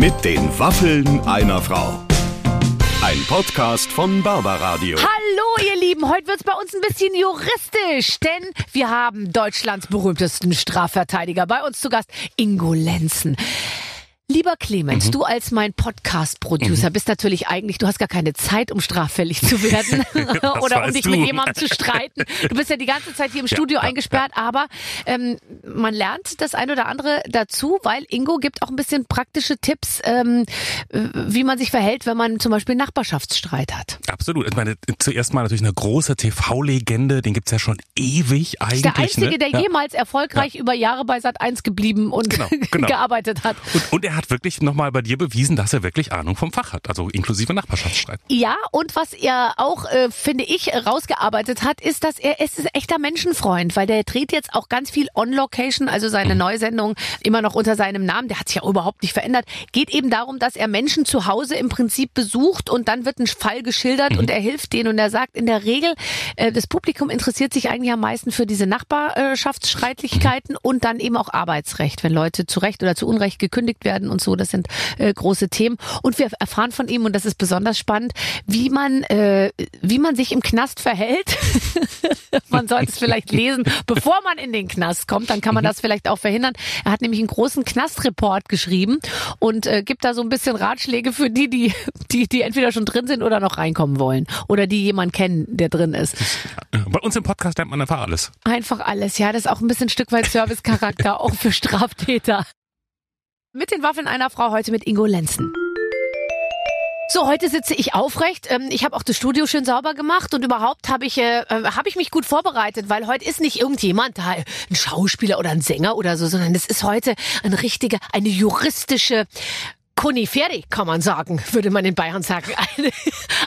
Mit den Waffeln einer Frau. Ein Podcast von Barbaradio. Hallo, ihr Lieben. Heute wird's bei uns ein bisschen juristisch, denn wir haben Deutschlands berühmtesten Strafverteidiger bei uns zu Gast, Ingo Lenzen. Lieber Clemens, Mhm. du als mein Podcast-Producer bist natürlich eigentlich, du hast gar keine Zeit, um straffällig zu werden oder um dich du. mit jemandem zu streiten. Du bist ja die ganze Zeit hier im Studio ja, eingesperrt, aber ähm, man lernt das ein oder andere dazu, weil Ingo gibt auch ein bisschen praktische Tipps, ähm, äh, wie man sich verhält, wenn man zum Beispiel Nachbarschaftsstreit hat. Absolut. Ich meine, zuerst mal natürlich eine große TV-Legende, den gibt's ja schon ewig eigentlich. Der Einzige, ne? der ja. jemals erfolgreich über Jahre bei Sat 1 geblieben und Genau, genau. gearbeitet hat. Und, und er hat wirklich nochmal bei dir bewiesen, dass er wirklich Ahnung vom Fach hat, also inklusive Nachbarschaftsstreit. Ja, und was er auch, äh, finde ich, rausgearbeitet hat, ist, dass er es ist ein echter Menschenfreund, weil der dreht jetzt auch ganz viel on-location, also seine Neusendung immer noch unter seinem Namen, der hat sich ja überhaupt nicht verändert. Geht eben darum, dass er Menschen zu Hause im Prinzip besucht und dann wird ein Fall geschildert und er hilft denen. Und er sagt in der Regel, äh, das Publikum interessiert sich eigentlich am meisten für diese Nachbarschaftsstreitigkeiten und dann eben auch Arbeitsrecht, wenn Leute zu Recht oder zu Unrecht gekündigt werden und so, das sind äh, große Themen. Und wir erfahren von ihm, und das ist besonders spannend, wie man, äh, wie man sich im Knast verhält. man sollte es vielleicht lesen, bevor man in den Knast kommt, dann kann man das vielleicht auch verhindern. Er hat nämlich einen großen Knastreport geschrieben und äh, gibt da so ein bisschen Ratschläge für die, die, die, die entweder schon drin sind oder noch reinkommen wollen. Oder die jemanden kennen, der drin ist. Bei uns im Podcast lernt man einfach alles. Einfach alles, ja. Das ist auch ein bisschen ein Stück weit Servicecharakter, auch für Straftäter. Mit den Waffeln einer Frau heute mit Ingo Lenzen. So, heute sitze ich aufrecht. Ähm, Ich habe auch das Studio schön sauber gemacht und überhaupt habe ich, äh, äh, hab ich mich gut vorbereitet, weil heute ist nicht irgendjemand da, ein Schauspieler oder ein Sänger oder so, sondern es ist heute ein richtige, eine juristische Konifere, kann man sagen, würde man in Bayern sagen. Eine,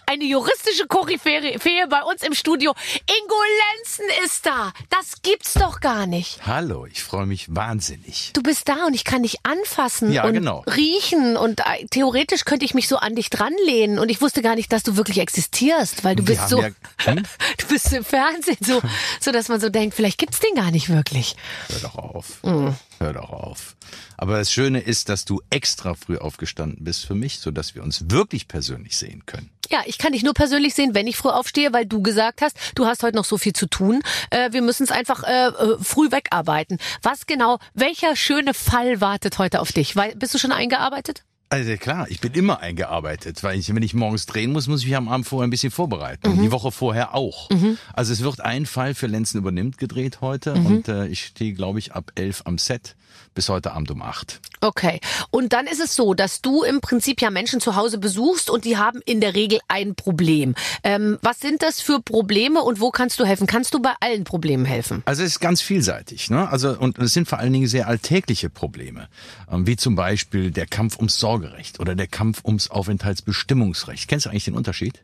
eine juristische Koryphäe bei uns im Studio. Ingo Lenzen ist da. Das gibt's doch gar nicht. Hallo, ich freue mich wahnsinnig. Du bist da und ich kann dich anfassen Ja, und genau. riechen und äh, theoretisch könnte ich mich so an dich dranlehnen und ich wusste gar nicht, dass du wirklich existierst, weil du bist so, ja- hm? du bist im Fernsehen so, so dass man so denkt, vielleicht gibt's den gar nicht wirklich. Hör doch auf. Mhm. Hör doch auf. Aber das Schöne ist, dass du extra früh aufgestanden bist für mich, sodass wir uns wirklich persönlich sehen können. Ja, ich kann dich nur persönlich sehen, wenn ich früh aufstehe, weil du gesagt hast, du hast heute noch so viel zu tun. Äh, wir müssen es einfach äh, äh, früh wegarbeiten. Was genau, welcher schöne Fall wartet heute auf dich? Weil, bist du schon eingearbeitet? Also klar, ich bin immer eingearbeitet, weil ich, wenn ich morgens drehen muss, muss ich mich am Abend vorher ein bisschen vorbereiten. Mhm. Und die Woche vorher auch. Also es wird ein Fall für Lenzen übernimmt gedreht heute Mhm. und äh, ich stehe, glaube ich, ab elf am Set bis heute Abend um acht. Okay. Und dann ist es so, dass du im Prinzip ja Menschen zu Hause besuchst und die haben in der Regel ein Problem. Ähm, was sind das für Probleme und wo kannst du helfen? Kannst du bei allen Problemen helfen? Also es ist ganz vielseitig, ne? Also und es sind vor allen Dingen sehr alltägliche Probleme, ähm, wie zum Beispiel der Kampf ums Sorgerecht oder der Kampf ums Aufenthaltsbestimmungsrecht. Kennst du eigentlich den Unterschied?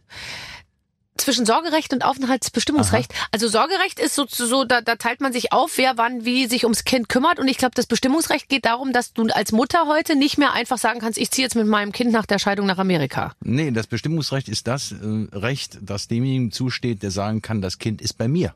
Zwischen Sorgerecht und Aufenthaltsbestimmungsrecht. Also Sorgerecht ist so, so da, da teilt man sich auf, wer wann wie sich ums Kind kümmert. Und ich glaube, das Bestimmungsrecht geht darum, dass du als Mutter heute nicht mehr einfach sagen kannst, ich ziehe jetzt mit meinem Kind nach der Scheidung nach Amerika. Nee, das Bestimmungsrecht ist das äh, Recht, das demjenigen zusteht, der sagen kann, das Kind ist bei mir.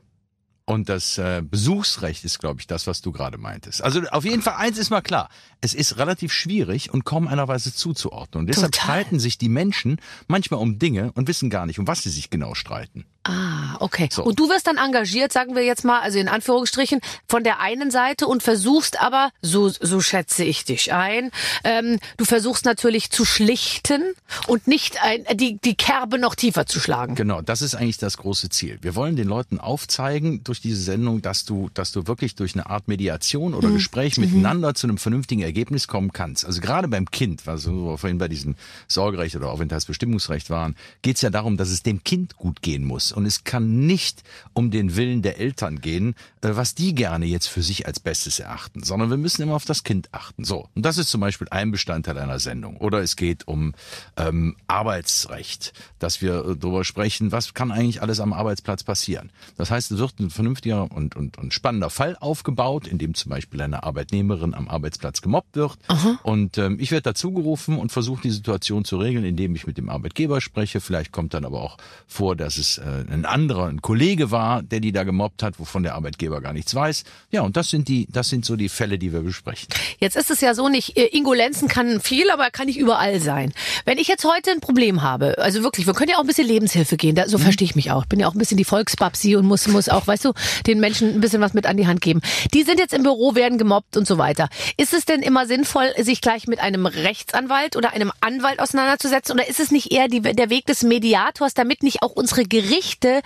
Und das äh, Besuchsrecht ist, glaube ich, das, was du gerade meintest. Also auf jeden Fall eins ist mal klar. Es ist relativ schwierig und kaum einer Weise zuzuordnen. Und deshalb Total. streiten sich die Menschen manchmal um Dinge und wissen gar nicht, um was sie sich genau streiten. Ah, okay. So. Und du wirst dann engagiert, sagen wir jetzt mal, also in Anführungsstrichen, von der einen Seite und versuchst aber, so, so schätze ich dich ein, ähm, du versuchst natürlich zu schlichten und nicht ein, die, die Kerbe noch tiefer zu schlagen. Genau, das ist eigentlich das große Ziel. Wir wollen den Leuten aufzeigen durch diese Sendung, dass du, dass du wirklich durch eine Art Mediation oder Gespräch miteinander zu einem vernünftigen Ergebnis kommen kannst. Also gerade beim Kind, was wir vorhin bei diesem Sorgerecht oder Aufenthaltsbestimmungsrecht waren, geht es ja darum, dass es dem Kind gut gehen muss. Und es kann nicht um den Willen der Eltern gehen, äh, was die gerne jetzt für sich als Bestes erachten, sondern wir müssen immer auf das Kind achten. So, und das ist zum Beispiel ein Bestandteil einer Sendung. Oder es geht um ähm, Arbeitsrecht, dass wir äh, darüber sprechen, was kann eigentlich alles am Arbeitsplatz passieren. Das heißt, es wird ein vernünftiger und, und, und spannender Fall aufgebaut, in dem zum Beispiel eine Arbeitnehmerin am Arbeitsplatz gemobbt wird. Und ähm, ich werde dazu gerufen und versuche die Situation zu regeln, indem ich mit dem Arbeitgeber spreche. Vielleicht kommt dann aber auch vor, dass es äh, ein anderer, ein Kollege war, der die da gemobbt hat, wovon der Arbeitgeber gar nichts weiß. Ja, und das sind die, das sind so die Fälle, die wir besprechen. Jetzt ist es ja so nicht, äh, Ingolenzen kann viel, aber er kann nicht überall sein. Wenn ich jetzt heute ein Problem habe, also wirklich, wir können ja auch ein bisschen Lebenshilfe gehen, da, so verstehe ich mich auch. Ich bin ja auch ein bisschen die Volksbabsi und muss, muss auch, weißt du, den Menschen ein bisschen was mit an die Hand geben. Die sind jetzt im Büro, werden gemobbt und so weiter. Ist es denn immer sinnvoll, sich gleich mit einem Rechtsanwalt oder einem Anwalt auseinanderzusetzen? Oder ist es nicht eher die, der Weg des Mediators, damit nicht auch unsere Gerichte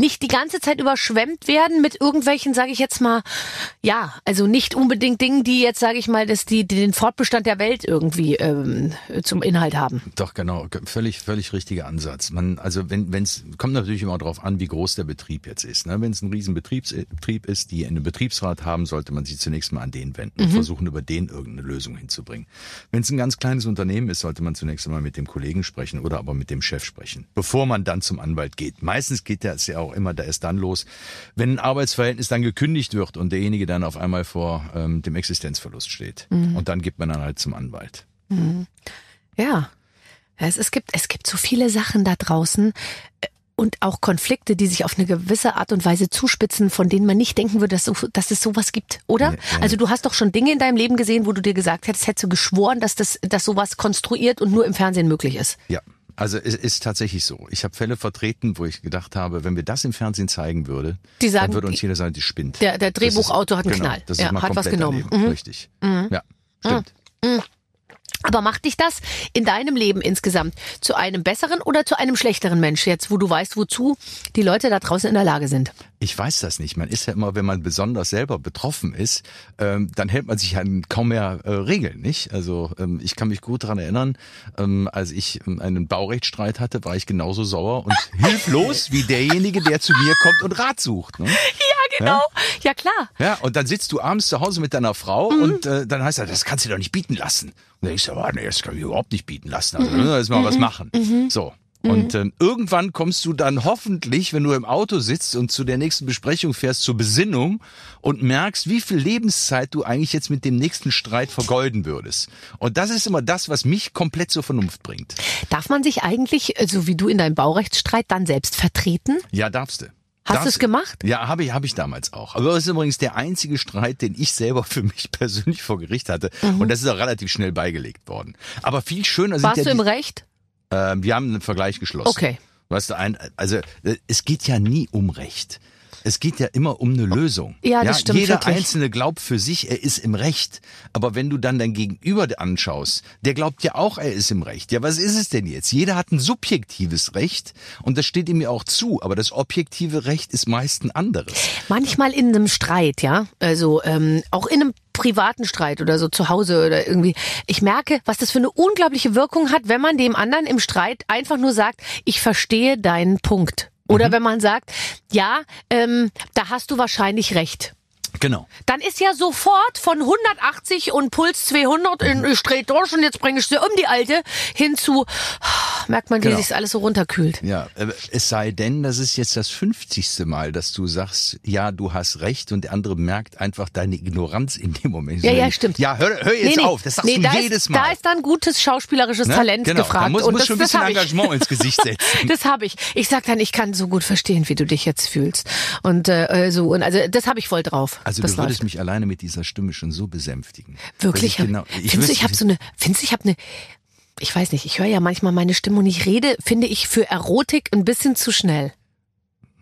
nicht die ganze Zeit überschwemmt werden mit irgendwelchen, sage ich jetzt mal, ja, also nicht unbedingt Dingen, die jetzt, sage ich mal, dass die, die den Fortbestand der Welt irgendwie ähm, zum Inhalt haben. Doch, genau, völlig, völlig richtiger Ansatz. Man, also wenn es kommt natürlich immer darauf an, wie groß der Betrieb jetzt ist. Ne? Wenn es ein riesen Betriebsbetrieb ist, die einen Betriebsrat haben, sollte man sich zunächst mal an den wenden und Mhm. versuchen, über den irgendeine Lösung hinzubringen. Wenn es ein ganz kleines Unternehmen ist, sollte man zunächst einmal mit dem Kollegen sprechen oder aber mit dem Chef sprechen, bevor man dann zum Anwalt geht. Meistens geht das ja auch immer da erst dann los, wenn ein Arbeitsverhältnis dann gekündigt wird und derjenige dann auf einmal vor ähm, dem Existenzverlust steht. Mhm. Und dann gibt man dann halt zum Anwalt. Ja. Es, es, gibt, es gibt so viele Sachen da draußen äh, und auch Konflikte, die sich auf eine gewisse Art und Weise zuspitzen, von denen man nicht denken würde, dass, so, dass es sowas gibt, oder? Ja, ja. Also du hast doch schon Dinge in deinem Leben gesehen, wo du dir gesagt hättest, hättest du geschworen, dass, das, dass sowas konstruiert und nur im Fernsehen möglich ist. Ja. Also es ist tatsächlich so. Ich habe Fälle vertreten, wo ich gedacht habe, wenn wir das im Fernsehen zeigen würde, Die sagen, dann würde uns jeder sagen, die spinnt. Der- der ist- Drehbuchautor hat einen genau, Knall. Das Ja, ist mal hat was genommen. Mhm. Richtig. Ja, stimmt. Aber macht dich das in deinem Leben insgesamt zu einem besseren oder zu einem schlechteren Mensch jetzt, wo du weißt, wozu die Leute da draußen in der Lage sind? Ich weiß das nicht. Man ist ja immer, wenn man besonders selber betroffen ist, ähm, dann hält man sich an kaum mehr äh, Regeln, nicht? Also ähm, ich kann mich gut daran erinnern, ähm, als ich ähm, einen Baurechtsstreit hatte, war ich genauso sauer und hilflos wie derjenige, der zu mir kommt und Rat sucht. Ne? Ja, genau. Ja, klar. Ja, und dann sitzt du abends zu Hause mit deiner Frau Mhm. und äh, dann heißt er, das kannst du doch nicht bieten lassen. Und dann ich so, ah, nee, das kann ich überhaupt nicht bieten lassen. Mhm. Also, ne, mal was machen. So. Und ähm, irgendwann kommst du dann hoffentlich, wenn du im Auto sitzt und zu der nächsten Besprechung fährst, zur Besinnung und merkst, wie viel Lebenszeit du eigentlich jetzt mit dem nächsten Streit vergeuden würdest. Und das ist immer das, was mich komplett zur Vernunft bringt. Darf man sich eigentlich, äh, so wie du in deinem Baurechtsstreit, dann selbst vertreten? Ja, darfst du. Hast du. gemacht? Ja, habe ich, habe ich damals auch. Aber das ist übrigens der einzige Streit, den ich selber für mich persönlich vor Gericht hatte. Und das ist auch relativ schnell beigelegt worden. Aber viel schöner sind Mhm. Warst ja du im die, Recht? ähm, wir haben einen Vergleich geschlossen. Okay. Weißt du, ein, also äh, es geht ja nie um Recht. Es geht ja immer um eine Lösung. Ja, das stimmt Jeder wirklich. Einzelne glaubt für sich, er ist im Recht. Aber wenn du dann dein Gegenüber anschaust, der glaubt ja auch, er ist im Recht. Ja, was ist es denn jetzt? Jeder hat ein subjektives Recht und das steht ihm ja auch zu. Aber das objektive Recht ist meist ein anderes. Manchmal in einem Streit, ja. Also ähm, auch in einem privaten Streit oder so zu Hause oder irgendwie. Ich merke, was das für eine unglaubliche Wirkung hat, wenn man dem anderen im Streit einfach nur sagt, ich verstehe deinen Punkt. Oder Mhm. wenn man sagt, ja, ähm, da hast du wahrscheinlich recht. Genau. Dann ist ja sofort von 180 und Puls 200 in ich dreh durch und jetzt bringe ich sie um die Alte hin zu, merkt man, wie Genau. sich alles so runterkühlt. Ja, äh, es sei denn, das ist jetzt das 50. Mal, dass du sagst, ja, du hast recht und der andere merkt einfach deine Ignoranz in dem Moment. Ja, ja, stimmt. Ja, hör, hör jetzt auf, das sagst nee, du da jedes ist, Mal. Da ist dann gutes schauspielerisches Ne? Talent genau, gefragt. Da muss, und muss das, schon ein bisschen. Engagement ins Gesicht setzen. Das habe ich. Ich sag dann, ich kann so gut verstehen, wie du dich jetzt fühlst. Und äh, so und also das habe ich voll drauf. Also das du würdest läuft. mich alleine mit dieser Stimme schon so besänftigen. wirklich. ich genau, findest du, ich habe so eine. Findest du, ich habe eine. Ich weiß nicht. Ich höre ja manchmal meine Stimme und ich rede, finde ich für Erotik ein bisschen zu schnell.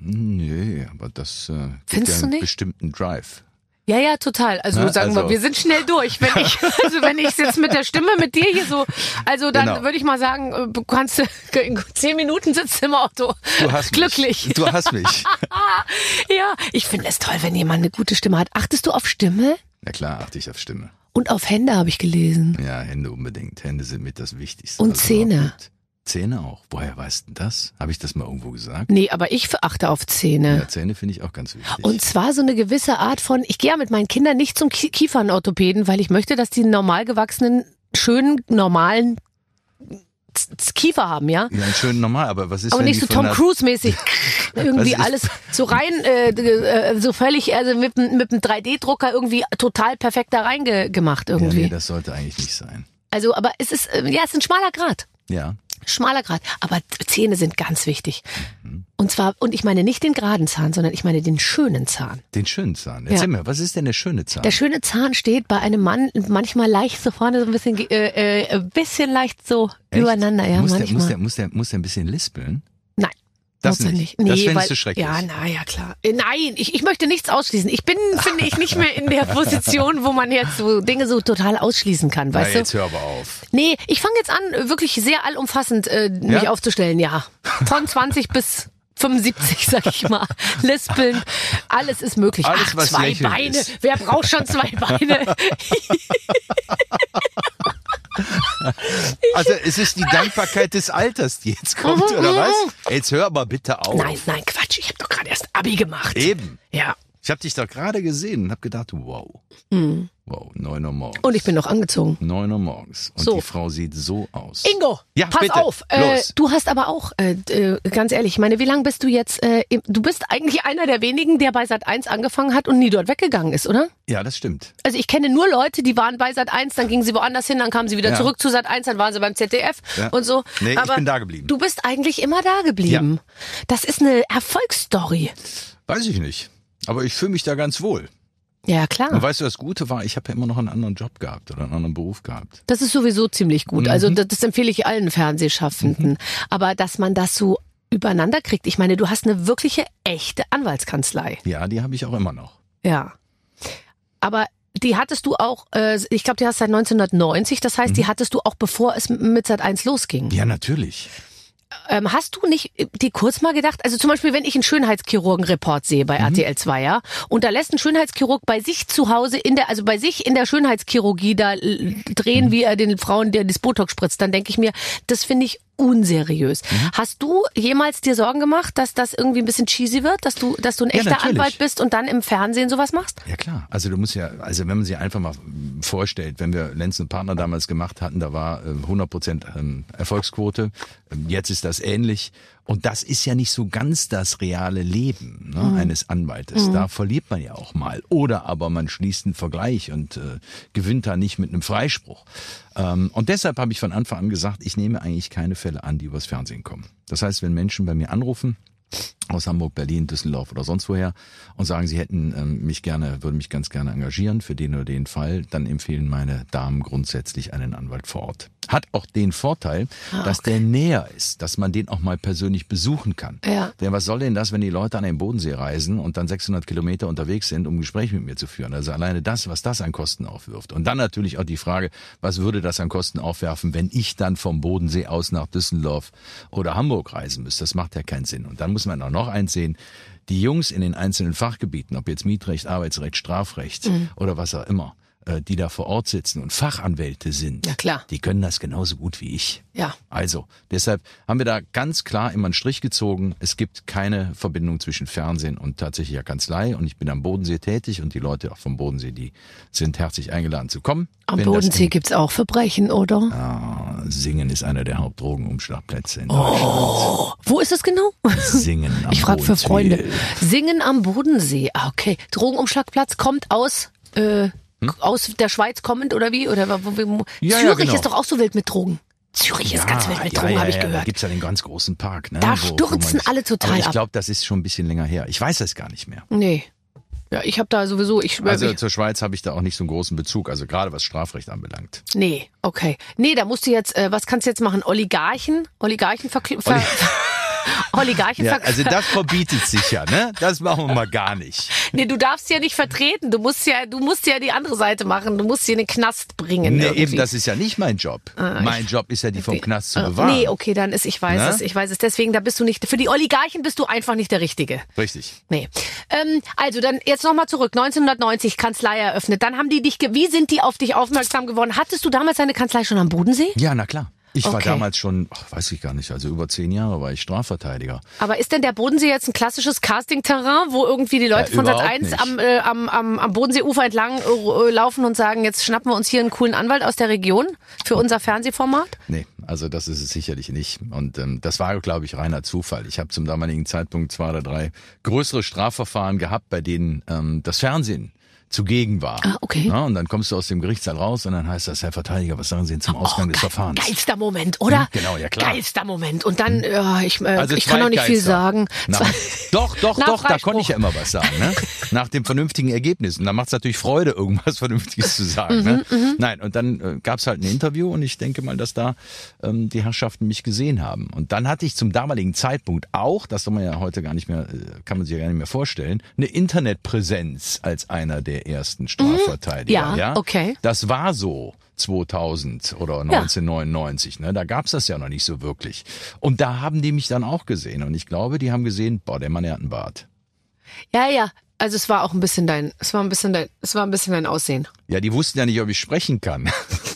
Nö, aber das äh, gibt Findest ja einen bestimmten Drive. Ja, ja, total. Also Ne, sagen wir, also- wir sind schnell durch. Wenn ich, also wenn ich jetzt mit der Stimme mit dir hier so, also dann Genau. würde ich mal sagen, äh, du kannst in zehn Minuten sitzt im Auto. Du hast Glücklich. Mich. Du hast mich. Ja, ich finde es toll, wenn jemand eine gute Stimme hat. Achtest du auf Stimme? Na klar, achte ich auf Stimme. Und auf Hände habe ich gelesen. Ja, Hände unbedingt. Hände sind mit das Wichtigste. Und es Zähne. gibt. Zähne auch. Woher weißt du das? Habe ich das mal irgendwo gesagt? Nee, aber ich achte auf Zähne. Ja, Zähne finde ich auch ganz wichtig. Und zwar so eine gewisse Art von, ich gehe ja mit meinen Kindern nicht zum Kie- Kiefernorthopäden, weil ich möchte, dass die normal gewachsenen, schönen, normalen Kiefer haben, ja? ja, schön normal, aber was ist Aber nicht so Tom der- Cruise mäßig. irgendwie alles so rein, äh, äh, so völlig, also mit, mit dem 3D-Drucker irgendwie total perfekt da reingemacht Ja, irgendwie. nee, das sollte eigentlich nicht sein. also, aber es ist, äh, ja, es ist ein schmaler Grad. Ja. Schmaler Grad. Aber Zähne sind ganz wichtig. Mhm. Und zwar, und ich meine nicht den geraden Zahn, sondern ich meine den schönen Zahn. Den schönen Zahn. Erzähl Ja. mir, was ist denn der schöne Zahn? Der schöne Zahn steht bei einem Mann manchmal leicht so vorne, so ein bisschen, äh, äh, ein bisschen leicht so Echt? übereinander, ja, muss, der, manchmal. muss, der, muss, der, muss der ein bisschen lispeln? Das er nicht. nicht. Das Nee, findest weil, du schrecklich. Ja, na ja, klar. Äh, Nein, ich, ich möchte nichts ausschließen. Ich bin, finde ich, nicht mehr in der Position, wo man jetzt so Dinge so total ausschließen kann, Na, weißt du? jetzt hör aber auf. Nee, ich fange jetzt an, wirklich sehr allumfassend äh, mich Ja? aufzustellen, ja. Von 20 bis 75, sag ich mal. Lispeln, alles ist möglich. Alles, Ach, zwei Beine. ist. Wer braucht schon zwei Beine? Also es ist die Dankbarkeit des Alters, die jetzt kommt, oder was? Jetzt hör aber bitte auf. Mhm, Nein, nein, Quatsch. Ich habe doch gerade erst Abi gemacht. Eben. Ja. Ich habe dich doch gerade gesehen und habe gedacht, wow. Wow, 9 Uhr morgens. Mhm. Und ich bin noch angezogen. 9 Uhr morgens. Und So. die Frau sieht so aus. Ingo, Ja, pass bitte. auf. Äh, du hast aber auch, äh, äh, ganz ehrlich, ich meine, wie lange bist du jetzt, äh, du bist eigentlich einer der wenigen, der bei Sat 1 angefangen hat und nie dort weggegangen ist, oder? Ja, das stimmt. Also ich kenne nur Leute, die waren bei Sat 1, dann gingen sie woanders hin, dann kamen sie wieder Ja. zurück zu Sat 1, dann waren sie beim ZDF Ja. und so. Nee, ich aber bin da geblieben. Du bist eigentlich immer da geblieben. Das ist eine Erfolgsstory. Weiß ich nicht. Aber ich fühle mich da ganz wohl. Ja, klar. Und weißt du, das Gute war, ich habe ja immer noch einen anderen Job gehabt oder einen anderen Beruf gehabt. Das ist sowieso ziemlich gut. Mhm. Also das, das empfehle ich allen Fernsehschaffenden. Aber dass man das so übereinander kriegt. Ich meine, du hast eine wirkliche, echte Anwaltskanzlei. Ja, die habe ich auch immer noch. Ja. Aber die hattest du auch, äh, ich glaube, die hast seit 1990, das heißt, die hattest du auch bevor es mit Sat 1 losging. Mhm. Ja, natürlich. Ähm, hast du nicht äh, dir kurz mal gedacht, also zum Beispiel, wenn ich einen Schönheitschirurgen-Report sehe bei RTL 2, ja, und da lässt ein Schönheitschirurg bei sich zu Hause in der, also bei sich in der Schönheitschirurgie da äh, drehen, wie er den Frauen der das Botox spritzt, dann denke ich mir, das finde ich unseriös. Hast du jemals dir Sorgen gemacht, dass das irgendwie ein bisschen cheesy wird, dass du, dass du ein Ja, echter natürlich. Anwalt bist und dann im Fernsehen sowas machst? Ja klar, also du musst ja, also wenn man sich einfach mal vorstellt, wenn wir Lenz und Partner damals gemacht hatten, da war äh, 100 Prozent ähm, Erfolgsquote, Ähm, jetzt ist das ähnlich und das ist ja nicht so ganz das reale Leben ne, eines Anwaltes. Da verliert man ja auch mal oder aber man schließt einen Vergleich und äh, gewinnt da nicht mit einem Freispruch. Ähm, und deshalb habe ich von Anfang an gesagt, ich nehme eigentlich keine Fälle an, die übers Fernsehen kommen. Das heißt, wenn Menschen bei mir anrufen, aus Hamburg, Berlin, Düsseldorf oder sonst woher und sagen, sie hätten ähm, mich gerne, würden mich ganz gerne engagieren für den oder den Fall, dann empfehlen meine Damen grundsätzlich einen Anwalt vor Ort. Hat auch den Vorteil, Ah, dass der näher ist, dass man den auch mal persönlich besuchen kann. Ja. Denn was soll denn das, wenn die Leute an den Bodensee reisen und dann 600 Kilometer unterwegs sind, um ein Gespräch mit mir zu führen? Also alleine das, was das an Kosten aufwirft. Und dann natürlich auch die Frage, was würde das an Kosten aufwerfen, wenn ich dann vom Bodensee aus nach Düsseldorf oder Hamburg reisen müsste? Das macht ja keinen Sinn. Und dann muss man auch noch eins sehen. Die Jungs in den einzelnen Fachgebieten, ob jetzt Mietrecht, Arbeitsrecht, Strafrecht oder was auch immer, die da vor Ort sitzen und Fachanwälte sind, Ja, klar. die können das genauso gut wie ich. Ja. Also, deshalb haben wir da ganz klar immer einen Strich gezogen. Es gibt keine Verbindung zwischen Fernsehen und tatsächlicher Kanzlei. Und ich bin am Bodensee tätig und die Leute auch vom Bodensee, die sind herzlich eingeladen zu kommen. Am das Bodensee in- gibt's auch Verbrechen, oder? Ah, Singen ist einer der Hauptdrogenumschlagplätze in Oh. Deutschland. Wo ist es genau? Singen am Ich frage für. Freunde. Singen am Bodensee. Ah, okay. Drogenumschlagplatz kommt aus äh, aus der Schweiz kommend oder wie? Oder wo, wo, Hm? Ja, ja, Zürich genau. ist doch auch so wild mit Drogen. Zürich ist ganz wild mit Drogen, ja, habe ich ja, Da gehört. gibt's ja den ganz großen Park. Ne, Da wo- stürzen alle total Aber ich ab. glaube, das ist schon ein bisschen länger her. Ich weiß das gar nicht mehr. Nee. Ja, ich habe da sowieso, ich Also ich, zur Schweiz habe ich da auch nicht so einen großen Bezug, also gerade was Strafrecht anbelangt. nee, okay. Nee, da musst du jetzt, äh, was kannst du jetzt machen? Oligarchen? Oligarchen ver Oligarchen Ja, also das verbietet sich ja, ne? Das machen wir mal gar nicht. Nee, du darfst ja nicht vertreten. Du musst ja, du musst ja die andere Seite machen. Du musst sie in den Knast bringen. Nee, irgendwie. eben, das ist ja nicht mein Job. mein Job ist ja, die vom Knast zu Äh, bewahren. Nee, okay, dann ist, ich weiß Ne? es, ich weiß es. Deswegen, da bist du nicht, für die Oligarchen bist du einfach nicht der Richtige. Richtig. Nee. Ähm, also dann jetzt nochmal zurück. 1990 Kanzlei eröffnet. Dann haben die dich, ge- wie sind die auf dich aufmerksam geworden? Hattest du damals eine Kanzlei schon am Bodensee? Ja, na klar. Ich war Okay. damals schon, ach, weiß ich gar nicht, also über zehn Jahre war ich Strafverteidiger. Aber ist denn der Bodensee jetzt ein klassisches Casting-Terrain, wo irgendwie die Leute Ja, von Sat überhaupt 1 nicht. am, äh, am, am, am Bodenseeufer entlang äh, laufen und sagen, jetzt schnappen wir uns hier einen coolen Anwalt aus der Region für unser Fernsehformat? Nee, also das ist es sicherlich nicht. Und ähm, das war, glaube ich, reiner Zufall. Ich habe zum damaligen Zeitpunkt zwei oder drei größere Strafverfahren gehabt, bei denen ähm, das Fernsehen zugegen war. Ah, okay. Ja, und dann kommst du aus dem Gerichtssaal raus und dann heißt das, Herr Verteidiger, was sagen Sie denn zum Ausgang des geil- Verfahrens? Geilster Moment, oder? Hm, genau, ja, klar. Geilster Moment. Und dann, ja, ich, äh, Also ich kann auch nicht viel Zweitgeilster. sagen. Na, doch, doch, doch, da konnte ich ja immer was sagen. Ne? Nach dem vernünftigen Ergebnis. Und da macht es natürlich Freude, irgendwas Vernünftiges zu sagen. ne? Mhm, Nein, und dann äh, gab es halt ein Interview und ich denke mal, dass da ähm, die Herrschaften mich gesehen haben. Und dann hatte ich zum damaligen Zeitpunkt auch, das soll man ja heute gar nicht mehr, äh, kann man sich ja gar nicht mehr vorstellen, eine Internetpräsenz als einer der ersten Strafverteidiger. Mhm. Ja, okay. Das war so 2000 oder 1999. Ne? Da gab's das ja noch nicht so wirklich. Und da haben die mich dann auch gesehen. Und ich glaube, die haben gesehen, boah, der Mann, der hat einen Bart. Ja, ja. Also es war auch ein bisschen dein, es war ein bisschen dein, es war ein bisschen dein Aussehen. Ja, die wussten ja nicht, ob ich sprechen kann.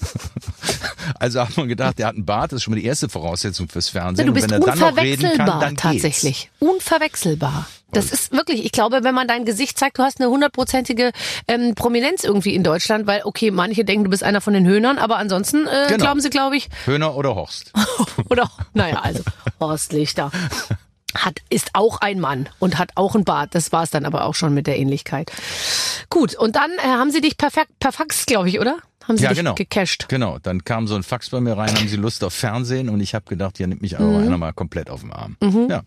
Also hat man gedacht, der hat einen Bart, das ist schon mal die erste Voraussetzung fürs Fernsehen. Du bist Und wenn er dann noch reden unverwechselbar kann, dann tatsächlich. Unverwechselbar. Das ist wirklich, ich glaube, wenn man dein Gesicht zeigt, du hast eine hundertprozentige ähm, Prominenz irgendwie in Deutschland, weil, okay, manche denken, du bist einer von den Höhnern, aber ansonsten äh, Genau. glauben sie, glaube ich, geht's. Höhner oder Horst. oder, naja, also Horst Lichter hat, ist auch ein Mann und hat auch einen Bart. Das war es dann aber auch schon mit der Ähnlichkeit. Gut, und dann äh, haben sie dich perfekt, per Fax, glaube ich, oder? Haben sie Ja, genau. gecached. Genau, dann kam so ein Fax bei mir rein, haben sie Lust auf Fernsehen und ich habe gedacht, ja, nimmt mich aber Mhm. einer mal komplett auf den Arm. Ja.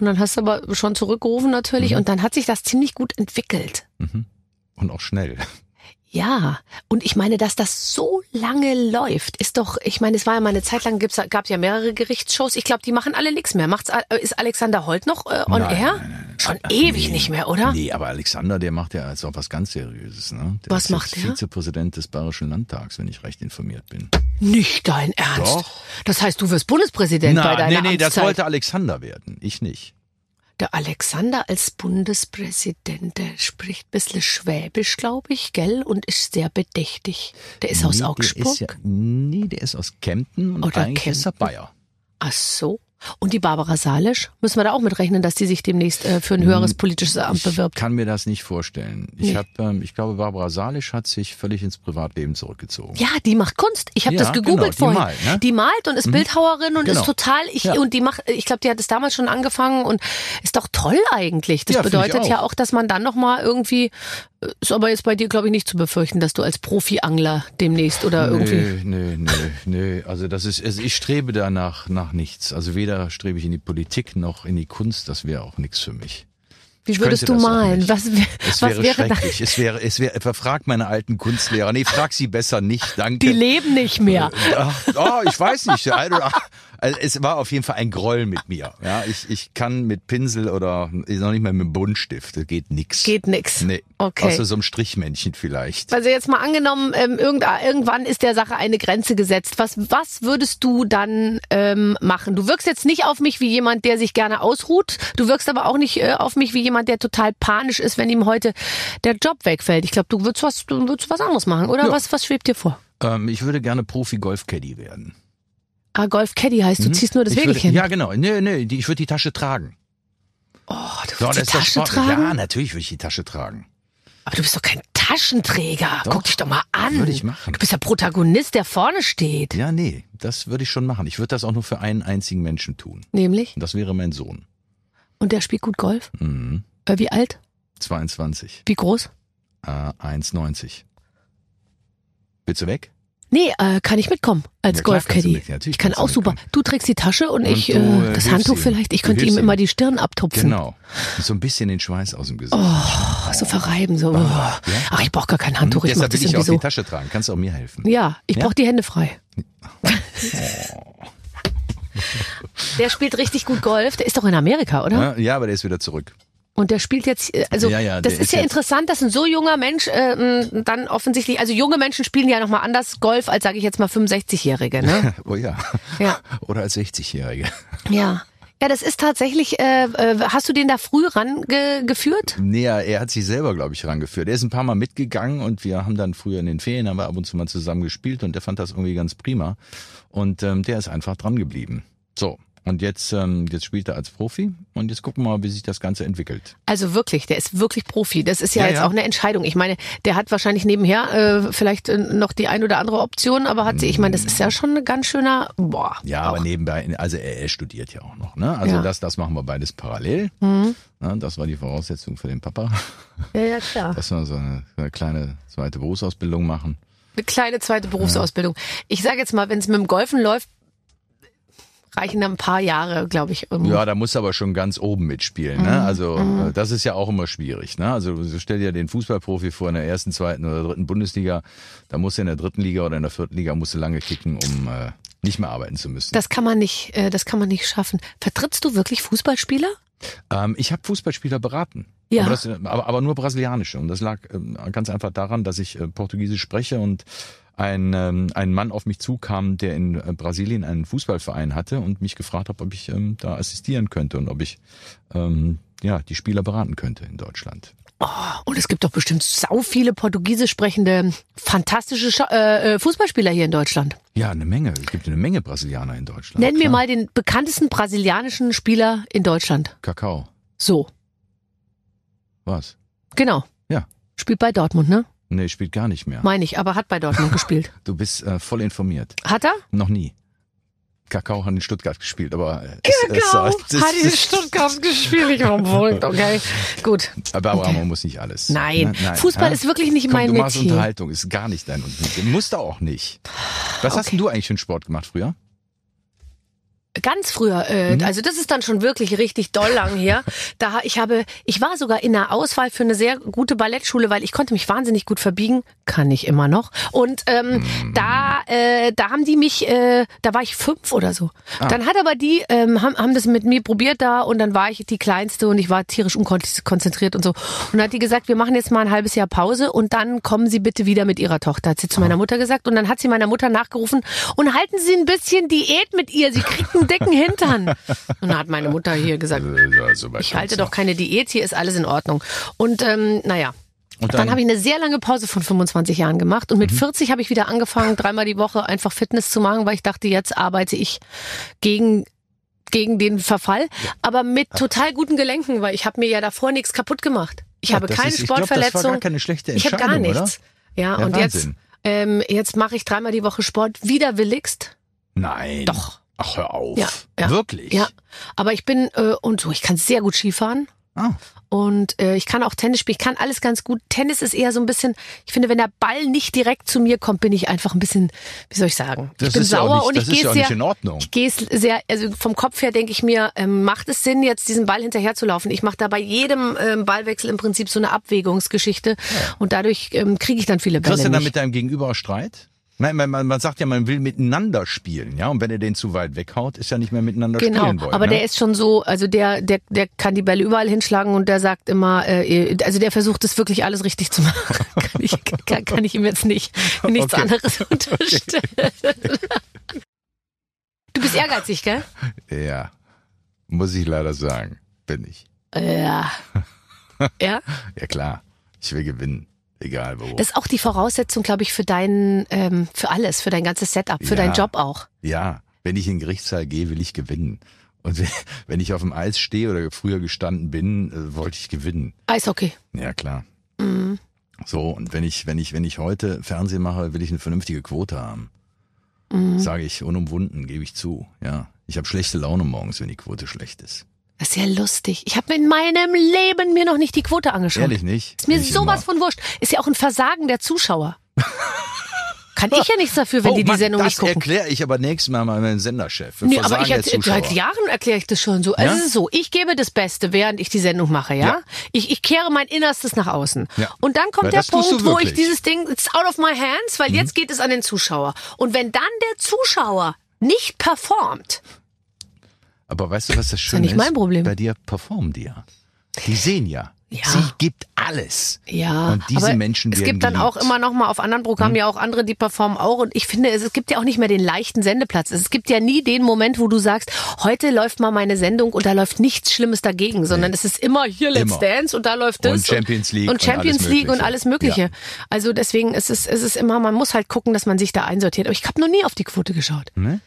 Und dann hast du aber schon zurückgerufen Mhm. natürlich und dann hat sich das ziemlich gut entwickelt. Und auch schnell. Ja, und ich meine, dass das so lange läuft, ist doch, ich meine, es war ja mal eine Zeit lang, gibt's, gab's ja mehrere Gerichtsshows. Ich glaube, die machen alle nichts mehr. Macht's, äh, ist Alexander Holt noch äh, on Nein, air? nein, nein, Schon Ach, ewig nee. nicht mehr, oder? Nee, aber Alexander, der macht ja jetzt auch was ganz Seriöses. Ne? Der Was macht der? Vizepräsident des Bayerischen Landtags, wenn ich recht informiert bin. Nicht dein Ernst. Doch. Das heißt, du wirst Bundespräsident bei Na, deiner nee, nee, das Amtszeit. wollte Alexander werden, ich nicht. Der Alexander als Bundespräsident, der spricht ein bisschen Schwäbisch, glaube ich, gell? Und ist sehr bedächtig. Der ist aus nee, Augsburg. Der ist ja, nee, der ist aus Kempten und Oder eigentlich ist er Kempten. Bayer. Ach so. Und die Barbara Salisch? Müssen wir da auch mitrechnen, dass die sich demnächst äh, für ein höheres politisches Amt Ich bewirbt? kann mir das nicht vorstellen. Ich Nee. hab, ähm, ich glaube, Barbara Salisch hat sich völlig ins Privatleben zurückgezogen. Ja, die macht Kunst. Ich habe Ja, das gegoogelt genau, die vorhin. malt, ne? Die malt und ist Bildhauerin und Genau. ist total ich Ja. und die macht ich glaube, die hat es damals schon angefangen und ist doch toll eigentlich. Das Ja, ich bedeutet auch. ja auch, dass man dann noch mal irgendwie ist aber jetzt bei dir glaube ich nicht zu befürchten, dass du als Profi-Angler demnächst oder irgendwie Nee, nee, nee, nee. Also das ist, also ich strebe danach nach nichts. Also weder strebe ich in die Politik noch in die Kunst. Das wäre auch nichts für mich. Wie würdest du das malen? Was, Es was wäre, wäre schrecklich. Es wäre, es wäre, frag meine alten Kunstlehrer. Nee, frag sie besser nicht. Danke. Die leben nicht mehr. Ach, oh, ich weiß nicht. Der eine Also es war auf jeden Fall ein Groll mit mir. Ja, ich, ich kann mit Pinsel oder noch nicht mal mit dem Buntstift. Geht nix. Geht nix. Nee. Okay. Außer so einem Strichmännchen vielleicht. Also jetzt mal angenommen, ähm, irgend, irgendwann ist der Sache eine Grenze gesetzt. Was, was würdest du dann ähm, machen? Du wirkst jetzt nicht auf mich wie jemand, der sich gerne ausruht. Du wirkst aber auch nicht äh, auf mich wie jemand, der total panisch ist, wenn ihm heute der Job wegfällt. Ich glaube, du würdest was, du würdest was anderes machen, oder? Ja. Was, was schwebt dir vor? Ähm, ich würde gerne Profi-Golf-Caddy werden. Ah, Golf Caddy heißt, du ziehst nur das Mhm. Wägelchen. Ja, genau. Nee, nee, die, ich würde die Tasche tragen. oh, du So, willst die Tasche tragen? Ja, natürlich würde ich die Tasche tragen. Aber du bist doch kein Taschenträger. Doch. Guck dich doch mal an. Würde ich machen. Du bist der Protagonist, der vorne steht. Ja, nee, das würde ich schon machen. Ich würde das auch nur für einen einzigen Menschen tun. Nämlich? Und das wäre mein Sohn. Und der spielt gut Golf? Mhm. Äh, wie alt? 22. Wie groß? Äh, 1,90. Willst du weg? Nee, äh, kann ich mitkommen als Ja, Golfcaddy. mit- ja, ich kann auch super. mitkommen. Du trägst die Tasche und, Und ich du, äh, äh, das Handtuch ihm. vielleicht. Ich könnte ihm immer ihm. die Stirn abtupfen. Genau. So ein bisschen den Schweiß aus dem Gesicht. Oh, so verreiben so. Ach, ich brauche gar kein Handtuch. Ich mach Deshalb das will ich auch irgendwie die so. Tasche tragen. Kannst du auch mir helfen? Ja, ich Ja? brauche die Hände frei. Der spielt richtig gut Golf. Der ist doch in Amerika, oder? Ja, ja, aber der ist wieder zurück. Und der spielt jetzt, äh, also Ja, ja, das ist, ist ja interessant, dass ein so junger Mensch äh, dann offensichtlich, also junge Menschen spielen ja nochmal anders Golf als, sage ich jetzt mal, 65-Jährige, ne? Oh ja. Ja. Oder als 60-Jährige. Ja. Ja, das ist tatsächlich, äh, äh, hast du den da früh rangeführt? Nee, er hat sich selber, glaube ich, rangeführt. Er ist ein paar Mal mitgegangen und wir haben dann früher in den Ferien, haben wir ab und zu mal zusammen gespielt und der fand das irgendwie ganz prima. Und ähm, der ist einfach dran geblieben. So. Und jetzt, ähm, jetzt spielt er als Profi und jetzt gucken wir mal, wie sich das Ganze entwickelt. Also wirklich, der ist wirklich Profi. Das ist ja, Ja, jetzt ja. auch eine Entscheidung. Ich meine, der hat wahrscheinlich nebenher äh, vielleicht äh, noch die ein oder andere Option, aber hat sie, ich meine, das ist ja schon ein ganz schöner, boah. Ja, aber auch. nebenbei, also er, er studiert ja auch noch. Ne? Also Ja. Mhm. das, das machen wir beides parallel. Ja, das war die Voraussetzung für den Papa, Ja, ja, klar. dass wir so eine, so eine kleine zweite Berufsausbildung machen. Eine kleine zweite Berufsausbildung. Ich sage jetzt mal, wenn es mit dem Golfen läuft, reichen da ein paar Jahre, glaube ich. Um, Ja, da muss aber schon ganz oben mitspielen. Mhm. Ne? Also äh, das ist ja auch immer schwierig. Ne? Also so stell dir den Fußballprofi vor in der ersten, zweiten oder dritten Bundesliga. Da muss er in der dritten Liga oder in der vierten Liga musst du lange kicken, um äh, nicht mehr arbeiten zu müssen. Das kann man nicht, äh, das kann man nicht schaffen. Vertrittst du wirklich Fußballspieler? Ähm, ich habe Fußballspieler beraten. Ja. Aber, das, aber, aber nur brasilianische. Und das lag ähm, ganz einfach daran, dass ich äh, Portugiesisch spreche und ein, ähm, ein Mann auf mich zukam, der in äh, Brasilien einen Fußballverein hatte und mich gefragt hat, ob ich ähm, da assistieren könnte und ob ich ähm, ja, die Spieler beraten könnte in Deutschland. Oh, und es gibt doch bestimmt sau viele portugiesisch sprechende, fantastische Scha äh, äh, Fußballspieler hier in Deutschland. Ja, eine Menge. Es gibt eine Menge Brasilianer in Deutschland. Nenn mir mal den bekanntesten brasilianischen Spieler in Deutschland. Kakao. So, Was? genau. Ja. Spielt bei Dortmund, ne? Nee, spielt gar nicht mehr. Meine ich, aber hat bei Dortmund gespielt. Du bist äh, voll informiert. Hat er? Noch nie. Kakao hat in Stuttgart gespielt, aber äh, es, Genau. es, es, Hat in Stuttgart gespielt. Ich war verrückt, okay. Gut. Aber, aber Okay. man muss nicht alles. Nein, Ne? Fußball hä? ist wirklich nicht Komm, mein du machst Metier. Unterhaltung, ist gar nicht dein Unterhaltung. Musst du auch nicht. Was hast denn du eigentlich für einen Sport gemacht früher? Ganz früher, äh, Mhm. also das ist dann schon wirklich richtig doll lang her. Da ich habe, ich war sogar in der Auswahl für eine sehr gute Ballettschule, weil ich konnte mich wahnsinnig gut verbiegen, kann ich immer noch. Und ähm, Mhm. da, äh, da haben die mich, äh, da war ich fünf oder so. Ah. Dann hat aber die ähm, haben, haben das mit mir probiert da und dann war ich die kleinste und ich war tierisch unkonzentriert und so. Und dann hat die gesagt, wir machen jetzt mal ein halbes Jahr Pause und dann kommen Sie bitte wieder mit Ihrer Tochter. Hat sie zu Ah. meiner Mutter gesagt und dann hat sie meiner Mutter nachgerufen und halten Sie ein bisschen Diät mit ihr. Sie kriegt einen dicken Hintern. Und dann hat meine Mutter hier gesagt, Also, ich halte doch keine Diät, hier ist alles in Ordnung. Und ähm, naja. Und Dann habe ich eine sehr lange Pause von 25 Jahren gemacht und mit Mhm. 40 habe ich wieder angefangen, dreimal die Woche einfach Fitness zu machen, weil ich dachte, jetzt arbeite ich gegen gegen den Verfall, aber mit total guten Gelenken, weil ich habe mir ja davor nichts kaputt gemacht. Ich Ja, habe keine ist- ich glaub, das war Sportverletzung. gar keine schlechte ich habe gar Entscheidung, nichts. oder? Ja, Ja, und jetzt Wahnsinn. ähm, jetzt mache ich dreimal die Woche Sport widerwilligst. Nein. Doch. Ach, hör auf. Ja, ja. Wirklich? Ja, aber ich bin äh, und so, ich kann sehr gut Skifahren. Ah. Und äh, ich kann auch Tennis spielen. Ich kann alles ganz gut. Tennis ist eher so ein bisschen, ich finde, wenn der Ball nicht direkt zu mir kommt, bin ich einfach ein bisschen, wie soll ich sagen? Das ich bin ist ja sauer nicht- und ich gehe ja sehr, in Ordnung. ich gehe es sehr, also vom Kopf her denke ich mir, ähm, macht es Sinn, jetzt diesen Ball hinterher zu laufen? Ich mache da bei jedem ähm, Ballwechsel im Prinzip so eine Abwägungsgeschichte und dadurch ähm, kriege ich dann viele Bälle Kriegst du dann mit deinem Gegenüber Streit? Nein, man, man, man sagt ja, man will miteinander spielen, ja. Und wenn er den zu weit weghaut, ist ja nicht mehr miteinander Genau, spielen wollen. aber ne? der ist schon so, also der, der, der kann die Bälle überall hinschlagen und der sagt immer, äh, also der versucht es wirklich alles richtig zu machen. kann, ich, kann, kann ich ihm jetzt nicht nichts Okay. anderes unterstellen. Du bist ehrgeizig, gell? Ja, muss ich leider sagen, bin ich. Ja. Ja, Ja klar, ich will gewinnen, egal wo. das ist auch die Voraussetzung, glaube ich, für dein, ähm, für alles, für dein ganzes Setup, für Ja. deinen Job auch. Ja, wenn ich in den Gerichtssaal gehe, will ich gewinnen. Und wenn- wenn ich auf dem Eis stehe oder früher gestanden bin, äh, wollte ich gewinnen. Eishockey. Ja klar. Mhm. So und wenn ich wenn ich wenn ich heute Fernsehen mache, will ich eine vernünftige Quote haben. Mhm. Sage ich unumwunden, gebe ich zu. Ja, ich habe schlechte Laune morgens, wenn die Quote schlecht ist. Das ist ja lustig. Ich habe in meinem Leben mir noch nicht die Quote angeschaut. Ehrlich nicht? Ist mir Ich sowas immer. von wurscht. Ist ja auch ein Versagen der Zuschauer. Kann ich ja nichts dafür, wenn oh, die die Mann, Sendung das nicht gucken. erkläre ich aber nächstes Mal mal meinem Senderchef. Nee, Versagen aber ich erzähl- seit Jahren erkläre ich das schon so. Also Ja? es ist so, ich gebe das Beste, während ich die Sendung mache, ja? Ja. Ich, ich kehre mein Innerstes nach außen. Ja. Und dann kommt der das Punkt, wo ich. Mhm. dieses Ding, it's out of my hands, weil jetzt geht es an den Zuschauer. Und wenn dann der Zuschauer nicht performt, Aber weißt du, was das ja Schöne nicht mein Problem. Bei dir performen die ja. Die sehen ja. Ja. Sie gibt alles. Ja, Und diese aber Menschen es werden gibt dann auch geliebt. Mhm. immer noch mal auf anderen Programmen ja auch andere, die performen auch. Und ich finde, es, es gibt ja auch nicht mehr den leichten Sendeplatz. Es gibt ja nie den Moment, wo du sagst, heute läuft mal meine Sendung und da läuft nichts Schlimmes dagegen, sondern es ist immer hier Let's Immer. Dance und da läuft das Und Champions League und und Champions alles League und alles Mögliche. Ja. Also deswegen ist es, ist es immer, man muss halt gucken, dass man sich da einsortiert. Aber ich habe noch nie auf die Quote geschaut. Ne?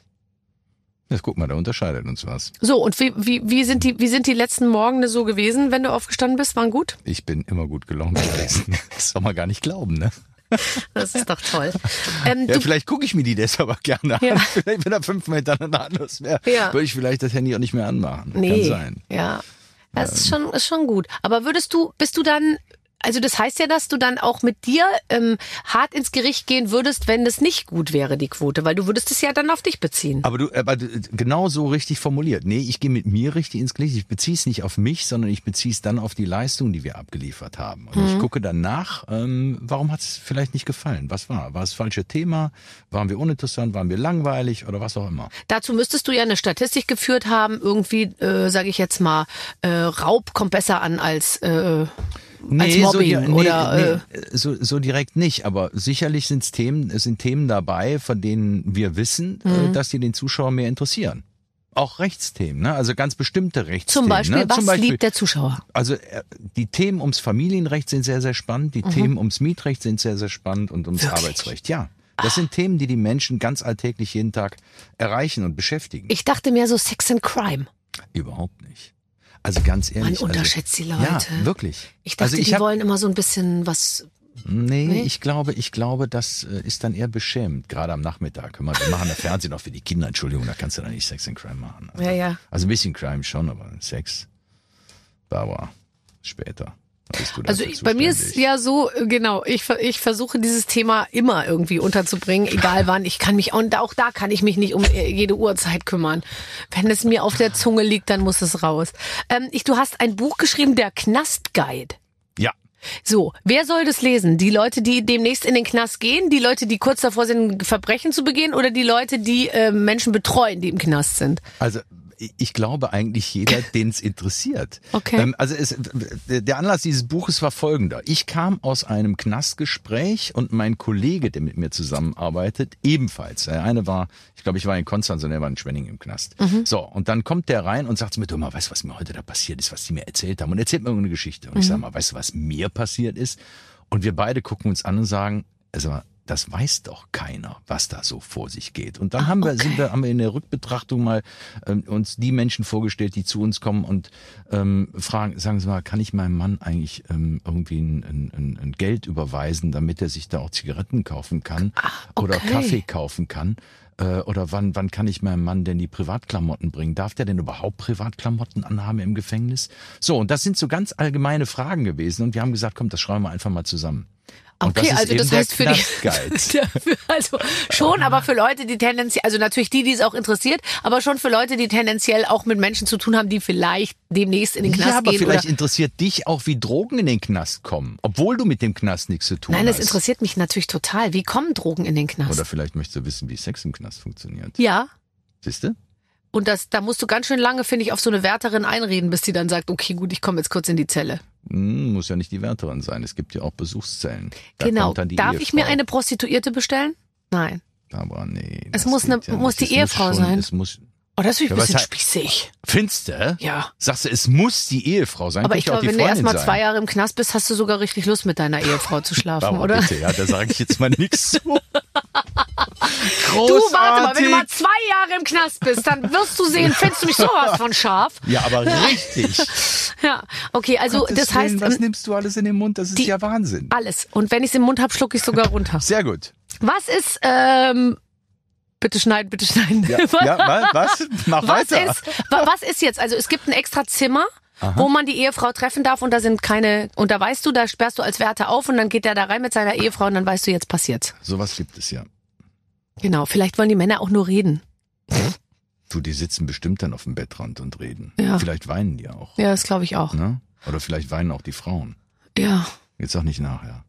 Jetzt guck mal, da unterscheidet uns was. So, und wie, wie, wie, sind die, wie sind die letzten Morgen so gewesen, wenn du aufgestanden bist? Waren gut? Ich bin immer gut gelaunt gewesen. Das soll man gar nicht glauben, ne? Das ist doch toll. Ähm, Ja, vielleicht gucke ich mir die deshalb aber gerne Ja. an. Vielleicht, wenn er fünfmal hintereinander anders wäre, Ja. würde ich vielleicht das Handy auch nicht mehr anmachen. nee. Kann sein. Ja. Das ist schon, ist schon gut. Aber würdest du, bist du dann, also das heißt ja, dass du dann auch mit dir ähm, hart ins Gericht gehen würdest, wenn das nicht gut wäre, die Quote, weil du würdest es ja dann auf dich beziehen. Aber du, aber du- genau so richtig formuliert. Nee, ich gehe mit mir richtig ins Gericht. Ich beziehe es nicht auf mich, sondern ich beziehe es dann auf die Leistung, die wir abgeliefert haben. Und Mhm. ich gucke danach, ähm, warum hat es vielleicht nicht gefallen? Was war? War es das falsche Thema? Waren wir uninteressant? Waren wir langweilig? Oder was auch immer? Dazu müsstest du ja eine Statistik geführt haben, irgendwie, äh, sage ich jetzt mal, äh, Raub kommt besser an als äh, als Mobbing so, di- oder nee, so, so direkt nicht, aber sicherlich sind's Themen, es sind Themen dabei, von denen wir wissen, Mhm. äh, dass die den Zuschauer mehr interessieren. Auch Rechtsthemen, ne? also ganz bestimmte Rechtsthemen. zum Beispiel, ne? was zum Beispiel liebt der Zuschauer? Also äh, die Themen ums Familienrecht sind sehr, sehr spannend, die Themen ums Mietrecht sind sehr, sehr spannend und ums Mhm. Wirklich? Arbeitsrecht, ja. Das sind Themen, die die Menschen ganz alltäglich jeden Tag erreichen und beschäftigen. Ich dachte mehr so Sex and Crime. Überhaupt nicht. Also ganz ehrlich. Man unterschätzt die also, Ja, Leute. wirklich. Ich dachte, also ich die hab, wollen immer so ein bisschen was. Nee, Nee? ich glaube, ich glaube, das äh, ist dann eher beschämend, gerade am Nachmittag. Hör mal, wir machen das Fernsehen auch für die Kinder, Entschuldigung, da kannst du dann nicht Sex and Crime machen. Also, Ja, ja. also ein bisschen Crime schon, aber Sex, Barbara, später. Also bei mir ist ja so, genau, ich, ich versuche dieses Thema immer irgendwie unterzubringen, egal wann. Ich kann mich, und auch da kann ich mich nicht um äh, jede Uhrzeit kümmern. Wenn es mir auf der Zunge liegt, dann muss es raus. Ähm, ich, du hast ein Buch geschrieben, der Knastguide. Ja, So, wer soll das lesen? Die Leute, die demnächst in den Knast gehen, die Leute, die kurz davor sind, Verbrechen zu begehen, oder die Leute, die äh, Menschen betreuen, die im Knast sind? also ich- glaube eigentlich jeder, den es interessiert. Okay. Ähm, also es, der Anlass dieses Buches war folgender. Ich kam aus einem Knastgespräch und mein Kollege, der mit mir zusammenarbeitet, ebenfalls. Der eine war, ich glaube, ich war in Konstanz und er war in Schwenning im Knast. So, und dann kommt der rein und sagt zu mir, du mal, weißt du, was mir heute da passiert ist, was die mir erzählt haben? Und erzählt mir irgendeine Geschichte. Und ich sage mal, weißt du, was mir passiert ist? Und wir beide gucken uns an und sagen, also das weiß doch keiner, was da so vor sich geht. Und dann haben wir, sind wir, haben wir in der Rückbetrachtung mal ähm, uns die Menschen vorgestellt, die zu uns kommen und ähm, fragen, sagen Sie mal, kann ich meinem Mann eigentlich ähm, irgendwie ein, ein, ein, Geld überweisen, damit er sich da auch Zigaretten kaufen kann oder okay. Kaffee kaufen kann? Äh, Oder wann, wann kann ich meinem Mann denn die Privatklamotten bringen? Darf der denn überhaupt Privatklamotten anhaben im Gefängnis? So, und das sind so ganz allgemeine Fragen gewesen. Und wir haben gesagt, komm, das schreiben wir einfach mal zusammen. Und Okay, das ist also das heißt für die, also schon, aber für Leute, die tendenziell, also natürlich die, die es auch interessiert, aber schon für Leute, die tendenziell auch mit Menschen zu tun haben, die vielleicht demnächst in den Knast ja, aber gehen vielleicht oder. interessiert dich auch, wie Drogen in den Knast kommen, obwohl du mit dem Knast nichts zu tun Nein, das hast. interessiert mich natürlich total. Wie kommen Drogen in den Knast? Oder vielleicht möchtest du wissen, wie Sex im Knast funktioniert. ja. Siehst du? Und das, da musst du ganz schön lange, finde ich, auf so eine Wärterin einreden, bis die dann sagt, okay, gut, ich komme jetzt kurz in die Zelle. Hm, muss ja nicht die Wärterin sein. Es gibt ja auch Besuchszellen. Da genau. Darf ich mir Ehefrau. eine Prostituierte bestellen? Nein. Aber nee. Es muss eine- muss die Es Ehefrau schon, sein. Es muss, Oh, das finde ich ein bisschen hat- spießig. Finste? Ja. Sagst du, es muss die Ehefrau sein? Aber ich glaube, wenn du erst Freundin mal sein. zwei Jahre im Knast bist, hast du sogar richtig Lust, mit deiner Ehefrau zu schlafen, Aber oder? bitte, ja, da sage ich jetzt mal nichts zu. Du, warte mal, wenn du mal zwei Jahre im Knast bist, dann wirst du sehen, findest du mich sowas von scharf. Ja, aber richtig. Ja, okay, also Gottes das heißt Willen, was nimmst du alles in den Mund? Das ist die- ja Wahnsinn. alles. Und wenn ich es im Mund hab, schlucke ich sogar runter. Sehr gut. Was ist, ähm, bitte schneiden, bitte schneiden. Ja, ja wa- was? Mach Was weiter. ist, wa- was ist jetzt? Also es gibt ein extra Zimmer, wo man die Ehefrau treffen darf und da sind keine, und da weißt du, da sperrst du als Wärter auf und dann geht er da rein mit seiner Ehefrau und dann weißt du, jetzt passiert's. Sowas gibt es ja. Genau, vielleicht wollen die Männer auch nur reden. Du, die sitzen bestimmt dann auf dem Bettrand und reden. Ja. Vielleicht weinen die auch. Ja, das glaube ich auch. Ne? Oder vielleicht weinen auch die Frauen. Ja. Jetzt auch nicht nachher.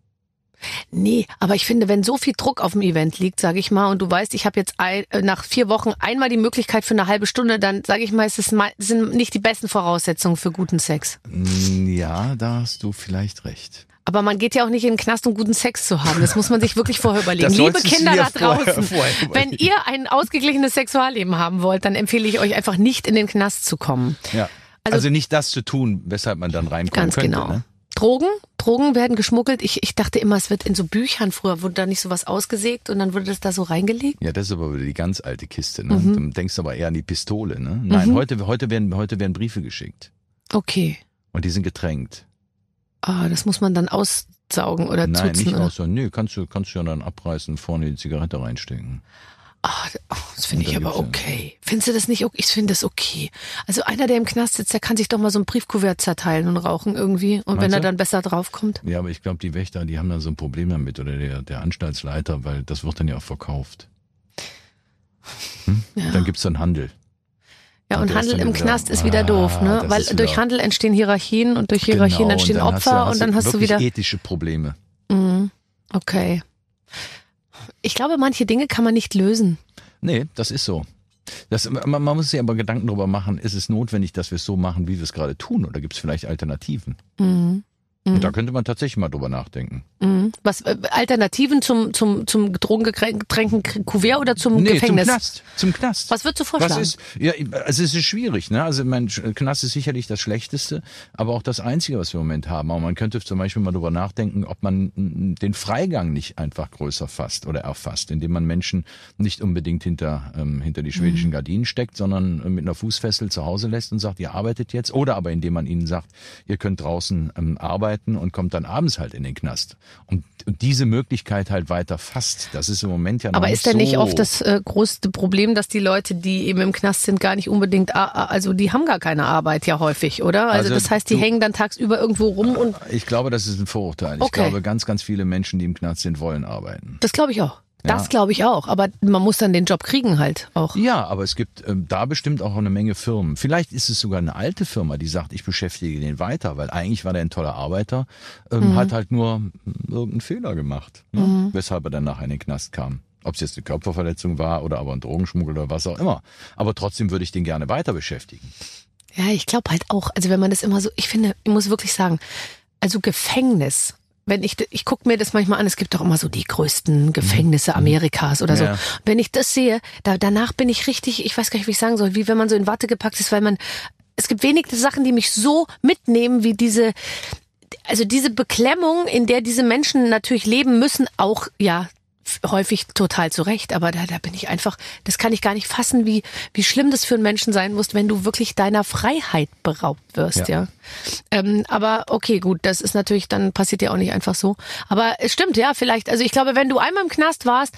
Nee, aber ich finde, wenn so viel Druck auf dem Event liegt, sage ich mal, und du weißt, ich habe jetzt ein, äh, nach vier Wochen einmal die Möglichkeit für eine halbe Stunde, dann sage ich mal, es ist sind nicht die besten Voraussetzungen für guten Sex. Mm, Ja, da hast du vielleicht recht. Aber man geht ja auch nicht in den Knast, um guten Sex zu haben. Das muss man sich wirklich vorher überlegen. Das Liebe Kinder da vorher- draußen, vorher wenn überlegen. ihr ein ausgeglichenes Sexualleben haben wollt, dann empfehle ich euch einfach nicht in den Knast zu kommen. Ja. Also- Also, nicht das zu tun, weshalb man dann reinkommen Ganz könnte. genau. Ne? Drogen? Drogen werden geschmuggelt. Ich, ich dachte immer, es wird in so Büchern früher, wurde da nicht sowas ausgesägt und dann wurde das da so reingelegt. Ja, das ist aber wieder die ganz alte Kiste. Ne? Mhm. Du denkst aber eher an die Pistole. Ne? Nein, mhm. heute, heute, werden, heute werden Briefe geschickt. Okay. Und die sind getränkt. Ah, das muss man dann aussaugen oder Nein, zutzen, nicht aussaugen. Nö, kannst du, kannst du ja dann abreißen, vorne die Zigarette reinstecken. Ah, das finde ich dann aber okay. Findest du das nicht okay? Ich finde das okay. Also einer, der im Knast sitzt, der kann sich doch mal so ein Briefkuvert zerteilen und rauchen irgendwie. Und wenn Meinst er du? dann besser draufkommt. Ja, aber ich glaube, die Wächter, die haben da so ein Problem damit oder der, der Anstaltsleiter, weil das wird dann ja auch verkauft. Hm? Ja. Dann gibt's dann Handel. Ja, Und und Handel dann im wieder- Knast ist wieder Ah, doof, ne? Weil wieder- durch Handel entstehen Hierarchien und durch Hierarchien Genau, entstehen und dann hast Opfer du, hast und dann du hast du wirklich wieder. ethische Probleme. Mhm. Okay. Ich glaube, manche Dinge kann man nicht lösen. Nee, das ist so. Das, man, man muss sich aber Gedanken darüber machen, ist es notwendig, dass wir es so machen, wie wir es gerade tun, oder gibt es vielleicht Alternativen? Mhm. Und da könnte man tatsächlich mal drüber nachdenken. Mhm. Was äh, Alternativen zum zum zum drogengetränkten Kuvert oder zum nee, Gefängnis? zum Knast. Zum Knast. Was würdest du vorschlagen? Was ist, ja, also es ist schwierig, ne? Also mein Knast ist sicherlich das Schlechteste, aber auch das Einzige, was wir im Moment haben. Aber man könnte zum Beispiel mal drüber nachdenken, ob man den Freigang nicht einfach größer fasst oder erfasst, indem man Menschen nicht unbedingt hinter, ähm, hinter die Mhm. schwedischen Gardinen steckt, sondern äh, mit einer Fußfessel zu Hause lässt und sagt, ihr arbeitet jetzt. Oder aber indem man ihnen sagt, ihr könnt draußen ähm, arbeiten und kommt dann abends halt in den Knast. Und, und diese Möglichkeit halt weiter fasst, das ist im Moment ja noch Aber ist denn so. nicht oft das äh, größte Problem, dass die Leute, die eben im Knast sind, gar nicht unbedingt, also die haben gar keine Arbeit ja häufig, oder? Also, Also das heißt, die du- hängen dann tagsüber irgendwo rum und Ich glaube, das ist ein Vorurteil. Ich Okay. glaube, ganz, ganz viele Menschen, die im Knast sind, wollen arbeiten. das glaube ich auch. Das Ja. glaube ich auch. Aber man muss dann den Job kriegen halt auch. Ja, aber es gibt ähm, da bestimmt auch eine Menge Firmen. Vielleicht ist es sogar eine alte Firma, die sagt, ich beschäftige den weiter, weil eigentlich war der ein toller Arbeiter, ähm, hat halt nur mm, irgendeinen Fehler gemacht, ne? weshalb er dann nachher in den Knast kam. Ob es jetzt eine Körperverletzung war oder aber ein Drogenschmuggel oder was auch immer. Aber trotzdem würde ich den gerne weiter beschäftigen. Ja, ich glaube halt auch. Also wenn man das immer so, ich finde, ich muss wirklich sagen, also Gefängnis. Wenn ich, ich gucke mir das manchmal an, es gibt doch immer so die größten Gefängnisse Amerikas oder so. Ja. Wenn ich das sehe, da, danach bin ich richtig, ich weiß gar nicht, wie ich sagen soll, wie wenn man so in Watte gepackt ist, weil man, es gibt wenige Sachen, die mich so mitnehmen, wie diese, also diese Beklemmung, in der diese Menschen natürlich leben müssen, auch, ja, häufig total zu Recht, aber da, da bin ich einfach, das kann ich gar nicht fassen, wie, wie schlimm das für einen Menschen sein muss, wenn du wirklich deiner Freiheit beraubt wirst, ja. Ja. Ähm, aber okay, gut, das ist natürlich, dann passiert ja auch nicht einfach so. Aber es stimmt, ja, vielleicht, also ich glaube, wenn du einmal im Knast warst,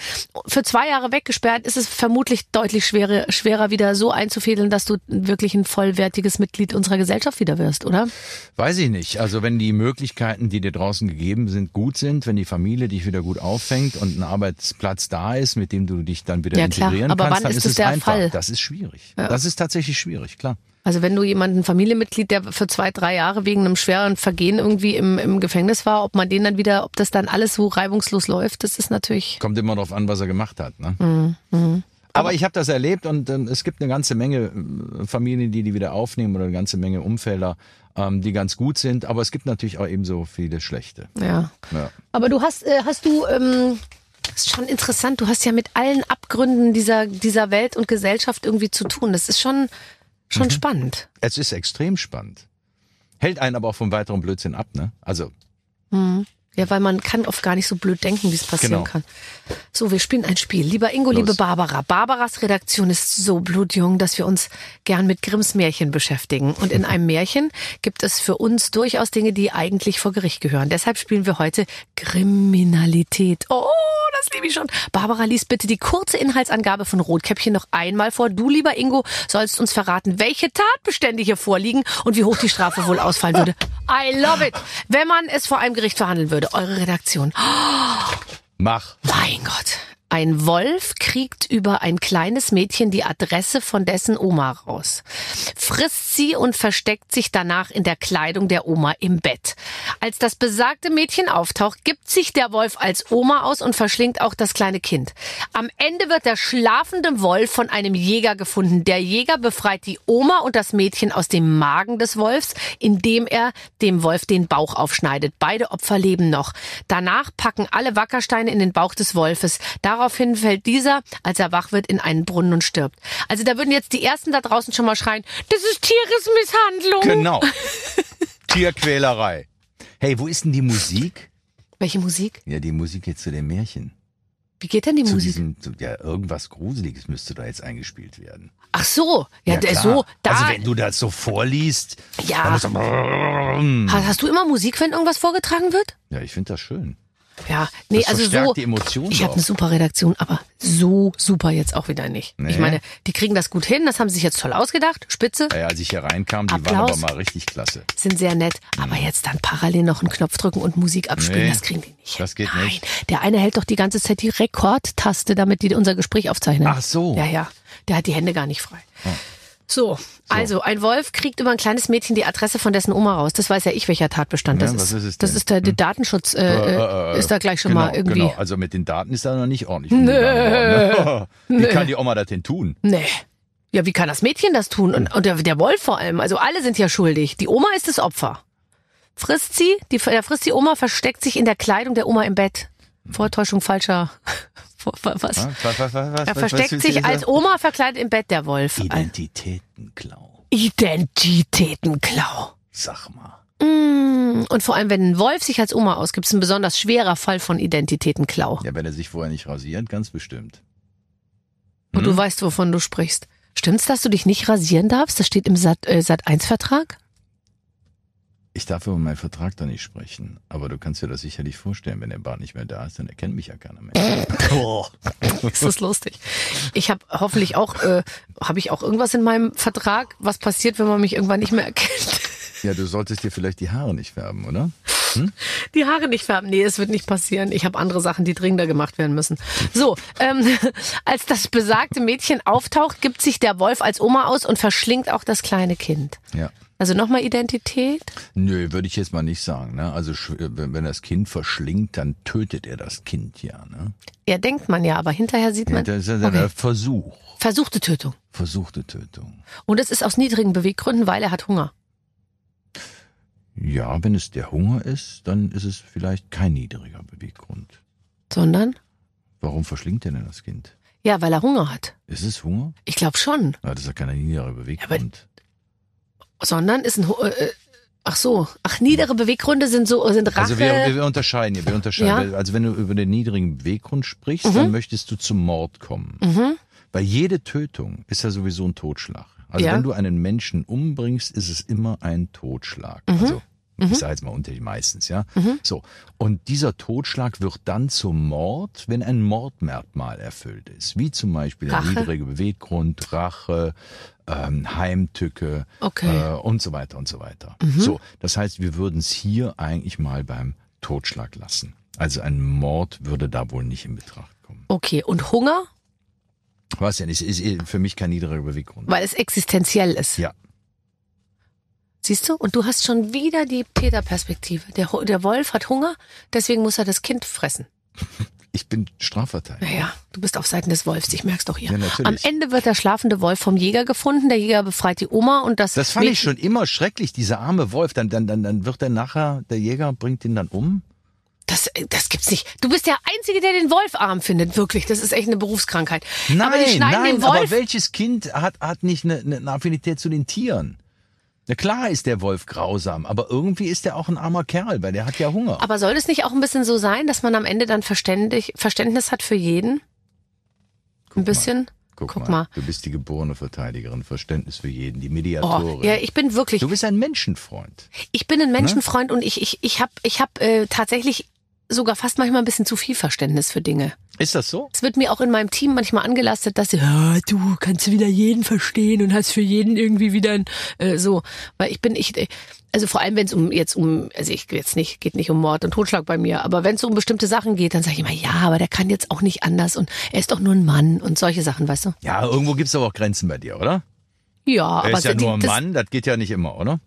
für zwei Jahre weggesperrt, ist es vermutlich deutlich schwerer, schwerer wieder so einzufädeln, dass du wirklich ein vollwertiges Mitglied unserer Gesellschaft wieder wirst, oder? Weiß ich nicht. Also wenn die Möglichkeiten, die dir draußen gegeben sind, gut sind, wenn die Familie dich wieder gut auffängt und ein Arbeitsplatz da ist, mit dem du dich dann wieder Ja, klar. integrieren Aber kannst, wann dann ist es der einfach. Fall? Das ist schwierig. Ja. Das ist tatsächlich schwierig, klar. Also wenn du jemanden, ein Familienmitglied, der für zwei, drei Jahre wegen einem schweren Vergehen irgendwie im, im Gefängnis war, ob man den dann wieder, ob das dann alles so reibungslos läuft, das ist natürlich. Kommt immer darauf an, was er gemacht hat. Ne? Mhm, Aber ich habe das erlebt und ähm, es gibt eine ganze Menge äh, Familien, die die wieder aufnehmen oder eine ganze Menge Umfelder, ähm, die ganz gut sind. Aber es gibt natürlich auch ebenso viele schlechte. Ja. Ja. Aber du hast, äh, hast du, ähm, das ist schon interessant, du hast ja mit allen Abgründen dieser, dieser Welt und Gesellschaft irgendwie zu tun. Das ist schon, schon spannend. Es ist extrem spannend. Hält einen aber auch vom weiteren Blödsinn ab. Ne? Also Ja, weil man kann oft gar nicht so blöd denken, wie es passieren Genau. kann. So, wir spielen ein Spiel. Lieber Ingo, liebe Los. Barbara. Barbaras Redaktion ist so blutjung, dass wir uns gern mit Grimms Märchen beschäftigen. Und in einem Märchen gibt es für uns durchaus Dinge, die eigentlich vor Gericht gehören. Deshalb spielen wir heute Kriminalität. Oh, das liebe ich schon. Barbara liest bitte die kurze Inhaltsangabe von Rotkäppchen noch einmal vor. Du, lieber Ingo, sollst uns verraten, welche Tatbestände hier vorliegen und wie hoch die Strafe wohl ausfallen würde. I love it. Wenn man es vor einem Gericht verhandeln würde. Eure Redaktion. mach. Mein Gott. Ein Wolf kriegt über ein kleines Mädchen die Adresse von dessen Oma raus, frisst sie und versteckt sich danach in der Kleidung der Oma im Bett. Als das besagte Mädchen auftaucht, gibt sich der Wolf als Oma aus und verschlingt auch das kleine Kind. Am Ende wird der schlafende Wolf von einem Jäger gefunden. Der Jäger befreit die Oma und das Mädchen aus dem Magen des Wolfs, indem er dem Wolf den Bauch aufschneidet. Beide Opfer leben noch. Danach packen alle Wackersteine in den Bauch des Wolfes. Daraufhin fällt dieser, als er wach wird, in einen Brunnen und stirbt. Also da würden jetzt die Ersten da draußen schon mal schreien, das ist Tieresmisshandlung. Genau. Tierquälerei. Hey, wo ist denn die Musik? Welche Musik? Ja, die Musik jetzt zu dem Märchen. Wie geht denn die Zu Musik? diesem, zu, ja, irgendwas Gruseliges müsste da jetzt eingespielt werden. Ach so, ja, klar. so, da. Also wenn du das so vorliest, Ja. dann musst du, hast, hast du immer Musik, wenn irgendwas vorgetragen wird? ja, ich finde das schön. Ja, nee, Das also so. die Emotionen ich habe eine super Redaktion, aber so super jetzt auch wieder nicht. Nee. Ich meine, die kriegen das gut hin, das haben sie sich jetzt toll ausgedacht. Spitze, Ja, als ich hier reinkam, die waren Applaus. aber mal richtig klasse. sind sehr nett. Aber jetzt dann parallel noch einen Knopf drücken und Musik abspielen, Nee, das kriegen die nicht. das geht Nein. nicht. Der eine hält doch die ganze Zeit die Rekordtaste, damit die unser Gespräch aufzeichnen. Ach so. Ja, ja. Der hat die Hände gar nicht frei. So, also ein Wolf kriegt über ein kleines Mädchen die Adresse von dessen Oma raus. Das weiß ja ich, welcher Tatbestand Ja, das ist. ist das ist der, der Datenschutz äh, äh, ist da gleich schon genau, mal irgendwie. Genau. Also mit den Daten ist da noch nicht ordentlich worden. ne? Wie kann die Oma das denn tun? Nee. Ja, wie kann das Mädchen das tun? Und, und der, der Wolf vor allem. Also alle sind ja schuldig. Die Oma ist das Opfer. Frisst sie, die, der frisst die Oma, versteckt sich in der Kleidung der Oma im Bett. Vortäuschung falscher. Was? Was, was, was, Er versteckt sich als? Oma verkleidet im Bett, der Wolf. Identitätenklau. Identitätenklau. Sag mal. Mm, Und vor allem, wenn ein Wolf sich als Oma ausgibt, ist ein besonders schwerer Fall von Identitätenklau. Ja, wenn er sich vorher nicht rasiert, ganz bestimmt. Und Hm? du weißt, wovon du sprichst. Stimmt's, dass du dich nicht rasieren darfst? Das steht im Sat, äh, Sat 1 Vertrag? Ich darf über meinen Vertrag da nicht sprechen, aber du kannst dir das sicherlich vorstellen, wenn der Bart nicht mehr da ist, dann erkennt mich ja keiner mehr. Ist das lustig. Ich habe hoffentlich auch, äh, habe ich auch irgendwas in meinem Vertrag, was passiert, wenn man mich irgendwann nicht mehr erkennt? Ja, du solltest dir vielleicht die Haare nicht färben, oder? Die Haare nicht färben. Nee, es wird nicht passieren. Ich habe andere Sachen, die dringender gemacht werden müssen. So, ähm, als das besagte Mädchen auftaucht, gibt sich der Wolf als Oma aus und verschlingt auch das kleine Kind. Ja. Also nochmal Identität? Nö, würde ich jetzt mal nicht sagen. Ne? Also sch- wenn das Kind verschlingt, dann tötet er das Kind ja. Ne? Ja, denkt man ja, aber hinterher sieht Ja, man. das ist ja Okay. Versuch. Versuchte Tötung. Versuchte Tötung. Und es ist aus niedrigen Beweggründen, weil er hat Hunger. Ja, wenn es der Hunger ist, dann ist es vielleicht kein niedriger Beweggrund. Sondern? Warum verschlingt er denn das Kind? Ja, weil er Hunger hat. Ist es Hunger? Ich glaube schon. Ja, das ist ja kein niedriger Beweggrund. Sondern ist ein. Äh, äh, ach so. Ach, niedere Beweggründe sind so sind Rache. also wir, wir unterscheiden hier, wir unterscheiden. Also wenn du über den niedrigen Beweggrund sprichst, dann möchtest du zum Mord kommen. mhm. Weil jede Tötung ist ja sowieso ein Totschlag. Also Ja. wenn du einen Menschen umbringst, ist es immer ein Totschlag. Mhm. Also ich sage jetzt mal unter die meistens, ja. So. Und dieser Totschlag wird dann zum Mord, wenn ein Mordmerkmal erfüllt ist. Wie zum Beispiel der Rache? niedrige Beweggrund, Rache, ähm, Heimtücke Okay. Mhm. äh, und so weiter und so weiter. So, das heißt, wir würden es hier eigentlich mal beim Totschlag lassen. Also ein Mord würde da wohl nicht in Betracht kommen. Okay. Und Hunger, Was denn? Es ist für mich kein niedriger Beweggrund. weil es existenziell ist. Ja. Siehst du? Und du hast schon wieder die Täterperspektive. Der, der Wolf hat Hunger, deswegen muss er das Kind fressen. Ich bin Strafverteidiger. Naja, du bist auf Seiten des Wolfs, ich merk's doch hier. Ja, natürlich. Am Ende wird der schlafende Wolf vom Jäger gefunden. Der Jäger befreit die Oma und das. Das fand ich schon immer schrecklich, dieser arme Wolf. Dann, dann, dann, dann wird er nachher, der Jäger bringt ihn dann um. Das, äh, das gibt's nicht. Du bist der Einzige, der den Wolf arm findet. Wirklich, das ist echt eine Berufskrankheit. Nein, aber nein, aber welches Kind hat, hat nicht eine, eine Affinität zu den Tieren? Na klar ist der Wolf grausam, aber irgendwie ist er auch ein armer Kerl, weil der hat ja Hunger. Aber soll es nicht auch ein bisschen so sein, dass man am Ende dann verständig, Verständnis hat für jeden? ein bisschen? Guck, guck mal, mal. du bist die geborene Verteidigerin, Verständnis für jeden, die Oh, Mediatorin. ja, ich bin wirklich, du bist ein Menschenfreund. ich bin ein Menschenfreund und ich, ich, ich habe ich hab, äh, tatsächlich sogar fast manchmal ein bisschen zu viel Verständnis für Dinge. Ist das so? Es wird mir auch in meinem Team manchmal angelastet, dass sie, ja, du kannst wieder jeden verstehen und hast für jeden irgendwie wieder ein, äh, so, weil ich bin ich äh, also vor allem wenn es um jetzt um also ich jetzt nicht geht nicht um Mord und Totschlag bei mir, aber wenn es um bestimmte Sachen geht, dann sage ich immer, ja, aber der kann jetzt auch nicht anders und er ist doch nur ein Mann und solche Sachen, weißt du? Ja, irgendwo gibt's aber auch Grenzen bei dir, oder? Ja, Er aber ist ja nur ein Mann, das geht ja nicht immer, oder?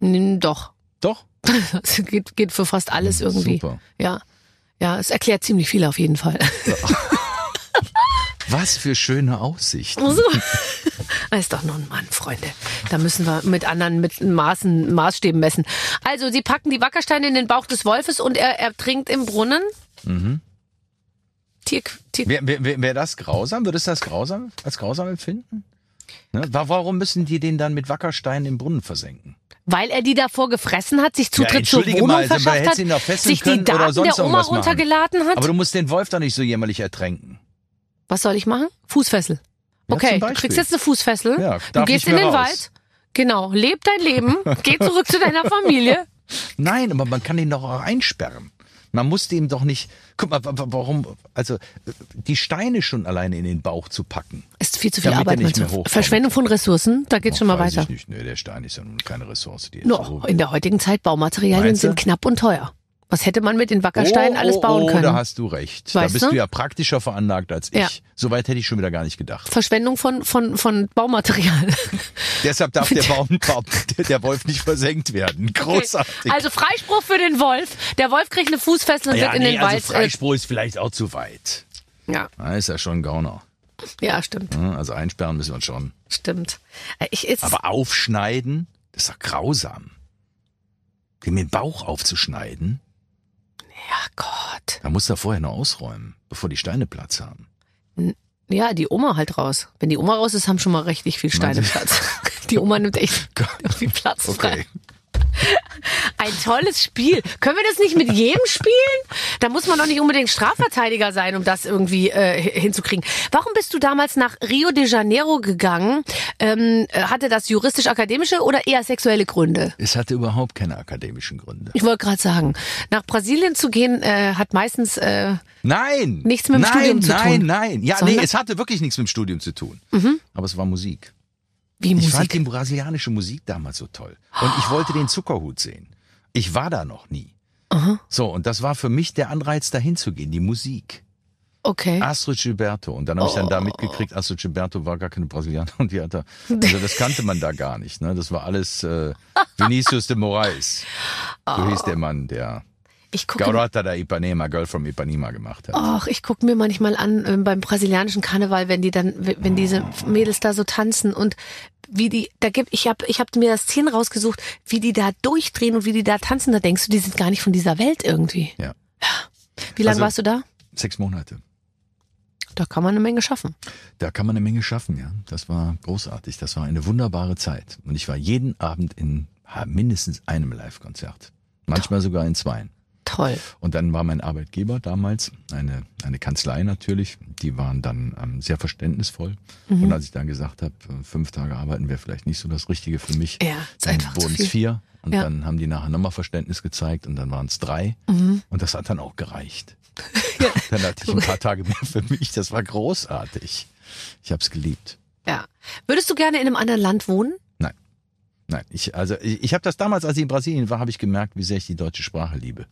Doch. Doch. Das geht, geht für fast alles irgendwie. Super. Ja. Ja, es erklärt ziemlich viel auf jeden Fall. Was für schöne Aussicht. So. Er ist doch nur ein Mann, Freunde. Da müssen wir mit anderen mit Maßen, Maßstäben messen. Also, sie packen die Wackersteine in den Bauch des Wolfes und er ertrinkt im Brunnen. Tier, Tier, Wäre wär, wär, wär das grausam? Würdest du das grausam als grausam empfinden? Ne? Wa- Warum müssen die den dann mit Wackersteinen im Brunnen versenken? Weil er die davor gefressen hat, sich Zutritt zur entschuldige Wohnung mal, verschafft hat, sich die Daten sonst der Oma runtergeladen hat. Aber du musst den Wolf doch nicht so jämmerlich ertränken. Was soll ich machen? Fußfessel. Ja, Okay, du kriegst jetzt eine Fußfessel. Ja, du gehst in den raus. Wald. Genau, leb dein Leben, geh zurück zu deiner Familie. Nein, aber man kann ihn doch auch einsperren. Man muss dem doch nicht. Guck mal, wa- wa- warum? Also die Steine schon alleine in den Bauch zu packen. Ist viel zu viel Arbeit. nicht mehr. Verschwendung von Ressourcen, da geht's schon mal weiter. Ich nicht. Nee, der Stein ist ja nun keine Ressource. Die ist No, so- in der heutigen Zeit Baumaterialien sind knapp und teuer. Was hätte man mit den Wackersteinen oh, alles oh, bauen oh, können? Da hast du recht. Weißt da bist du? du? ja praktischer veranlagt als ich. Ja. Soweit hätte ich schon wieder gar nicht gedacht. Verschwendung von, von, von Baumaterial. Deshalb darf der Baum, der, Wolf nicht versenkt werden. Großartig. Also Freispruch für den Wolf. Der Wolf kriegt eine Fußfessel und ja, wird in nee, den also Wald. Freispruch ist vielleicht auch zu weit. äh, ja, Da ist ja schon ein Gauner. ja, stimmt, ne? Also einsperren müssen wir schon. stimmt. Äh, Ich ist, Aber aufschneiden, das ist doch grausam. Den Bauch aufzuschneiden, ja Gott. da muss er vorher noch ausräumen, bevor die Steine Platz haben. Ja, die Oma halt raus. Wenn die Oma raus ist, haben schon mal richtig viel Steine? Platz. Die Oma nimmt echt viel Platz frei. Ein tolles Spiel. Können wir das nicht mit jedem spielen? Da muss man doch nicht unbedingt Strafverteidiger sein, um das irgendwie äh, hinzukriegen. Warum bist du damals nach Rio de Janeiro gegangen? Ähm, äh, hatte das juristisch-akademische oder eher sexuelle Gründe? Es hatte überhaupt keine akademischen Gründe. Ich wollte gerade sagen, nach Brasilien zu gehen äh, hat meistens äh, Nein! Nichts mit dem nein, Studium zu nein, tun. Nein, nein. Ja, Sondern? Mhm. nee, es hatte wirklich nichts mit dem Studium zu tun. Aber es war Musik. Wie Ich fand Musik. die brasilianische Musik damals so toll. Und ich wollte den Zuckerhut sehen. Ich war da noch nie. So, und das war für mich der Anreiz, dahin zu gehen, die Musik. Okay. Astrid Gilberto. Und dann habe ich dann Oh. da mitgekriegt, Astrid Gilberto war gar keine Brasilianerin. Und die hat da, also das kannte man da gar nicht. Ne? Das war alles äh, Vinicius de Moraes. So hieß der Mann, der Ich gucke Garota da Ipanema, Girl from Ipanema gemacht hat. Ach, ich gucke mir manchmal an ähm, beim brasilianischen Karneval, wenn die dann, wenn diese Mädels da so tanzen und wie die, da gibt, ich habe, ich habe mir das Szenen rausgesucht, wie die da durchdrehen und wie die da tanzen. Da denkst du, die sind gar nicht von dieser Welt irgendwie. Ja. Wie lange Also- warst du da? Sechs Monate. Da kann man eine Menge schaffen. Da kann man eine Menge schaffen, ja. Das war großartig. Das war eine wunderbare Zeit. Und ich war jeden Abend in mindestens einem Live-Konzert. Manchmal sogar in zweien. Toll. Und dann war mein Arbeitgeber damals, eine, eine Kanzlei natürlich, die waren dann ähm, sehr verständnisvoll. Mhm. Und als ich dann gesagt habe, äh, fünf Tage arbeiten wäre vielleicht nicht so das Richtige für mich, Ja, dann wurden es vier. Und Ja. dann haben die nachher nochmal Verständnis gezeigt und dann waren es drei. Mhm. Und das hat dann auch gereicht. Dann hatte ich ein paar Tage mehr für mich. Das war großartig. Ich habe es geliebt. Ja. Würdest du gerne in einem anderen Land wohnen? Nein. Nein, ich, also ich, ich habe das damals, als ich in Brasilien war, habe ich gemerkt, wie sehr ich die deutsche Sprache liebe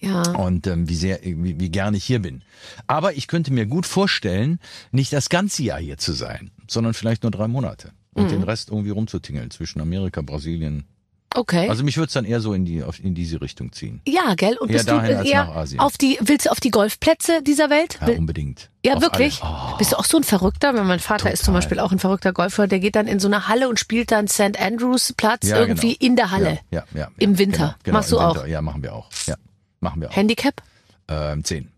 Ja. und ähm, wie sehr, wie, wie gerne ich hier bin. Aber ich könnte mir gut vorstellen, nicht das ganze Jahr hier zu sein, sondern vielleicht nur drei Monate und Mhm. den Rest irgendwie rumzutingeln zwischen Amerika, Brasilien. Okay. Also mich würde es dann eher so in die in diese Richtung ziehen. ja, gell? Und eher bist du dahin als eher nach Asien. auf die, willst du auf die Golfplätze dieser Welt? Ja, unbedingt. Ja, Auf wirklich? Oh, Bist du auch so ein Verrückter? Wenn mein Vater ist zum Total. Beispiel auch ein verrückter Golfer, der geht dann in so eine Halle und spielt dann St. Andrews Platz Ja, irgendwie genau. in der Halle. Ja, ja, ja, Im Winter. Genau, genau, Machst du auch? Winter. Ja, machen wir auch. Ja, machen wir auch. Handicap? Ähm, zehn.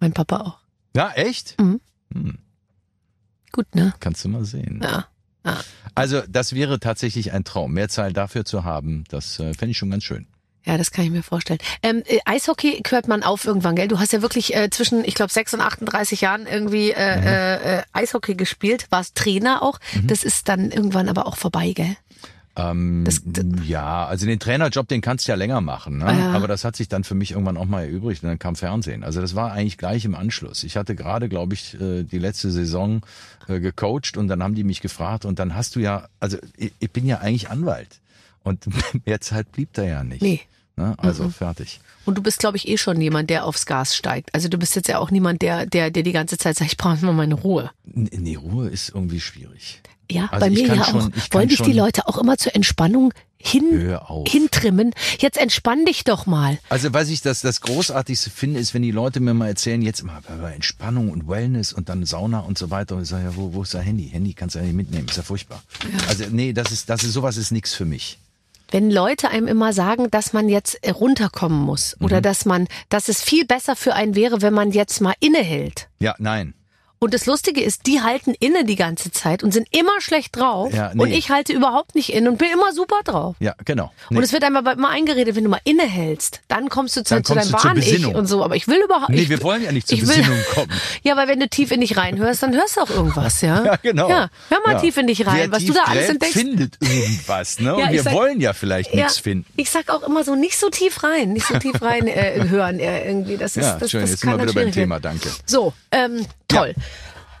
Mein Papa auch. Ja, echt? Mhm. Hm, Gut, ne? kannst du mal sehen. Ja. Also das wäre tatsächlich ein Traum. Mehr Zeit dafür zu haben, das äh, fände ich schon ganz schön. Ja, das kann ich mir vorstellen. Ähm, äh, Eishockey hört man auf irgendwann, gell? Du hast ja wirklich äh, zwischen, ich glaube, 6 und 38 Jahren irgendwie äh, Mhm. äh, äh, Eishockey gespielt, warst Trainer auch. Mhm. Das ist dann irgendwann aber auch vorbei, gell? Ähm, Das- das- ja, also den Trainerjob, den kannst du ja länger machen, ne? Ja. aber das hat sich dann für mich irgendwann auch mal erübrigt und dann kam Fernsehen. Also das war eigentlich gleich im Anschluss. Ich hatte gerade, glaube ich, äh, die letzte Saison äh, gecoacht und dann haben die mich gefragt und dann hast du ja, also ich, ich bin ja eigentlich Anwalt und mehr Zeit blieb da ja nicht. Nee. Ne? Also Mhm. fertig. Und du bist, glaube ich, eh schon jemand, der aufs Gas steigt. Also du bist jetzt ja auch niemand, der, der, der die ganze Zeit sagt, ich brauche mal meine Ruhe. Nee, Ruhe ist irgendwie schwierig. Ja, Also bei mir ja schon- auch. Wollen dich die Leute auch immer zur Entspannung hin, hintrimmen? Jetzt entspann dich doch mal. Also was ich das, das Großartigste finde, ist, wenn die Leute mir mal erzählen, jetzt mal Entspannung und Wellness und dann Sauna und so weiter. Und ich sage, ja, wo, wo ist dein Handy? Handy kannst du ja nicht mitnehmen, ist ja furchtbar. Also nee, das ist, das ist, sowas ist nichts für mich. Wenn Leute einem immer sagen, dass man jetzt äh, runterkommen muss Mhm. oder dass man, dass es viel besser für einen wäre, wenn man jetzt mal innehält. Ja, nein. Und das Lustige ist, die halten inne die ganze Zeit und sind immer schlecht drauf. Ja, nee. Und ich halte überhaupt nicht inne und bin immer super drauf. Ja, genau. Nee. Und es wird einem aber immer eingeredet, wenn du mal innehältst, dann kommst du zu, Dann zu deinem wahren Ich Besinnung. und so. Aber ich will überhaupt Nee, ich, wir wollen ja nicht zur ich will- Besinnung kommen. Ja, weil wenn du tief in dich reinhörst, dann hörst du auch irgendwas, ja? Ja, genau. Ja, hör mal Ja. tief in dich rein, Wer was du da alles entdeckst. findet irgendwas, ne? Und Ja, wir sag- wollen ja vielleicht Ja, nichts finden. ich sag auch immer so, nicht so tief rein, nicht so tief rein äh, hören äh, irgendwie. Das ist, Ja, das, schön, das jetzt sind wir wieder beim Thema, danke. So, ähm, toll.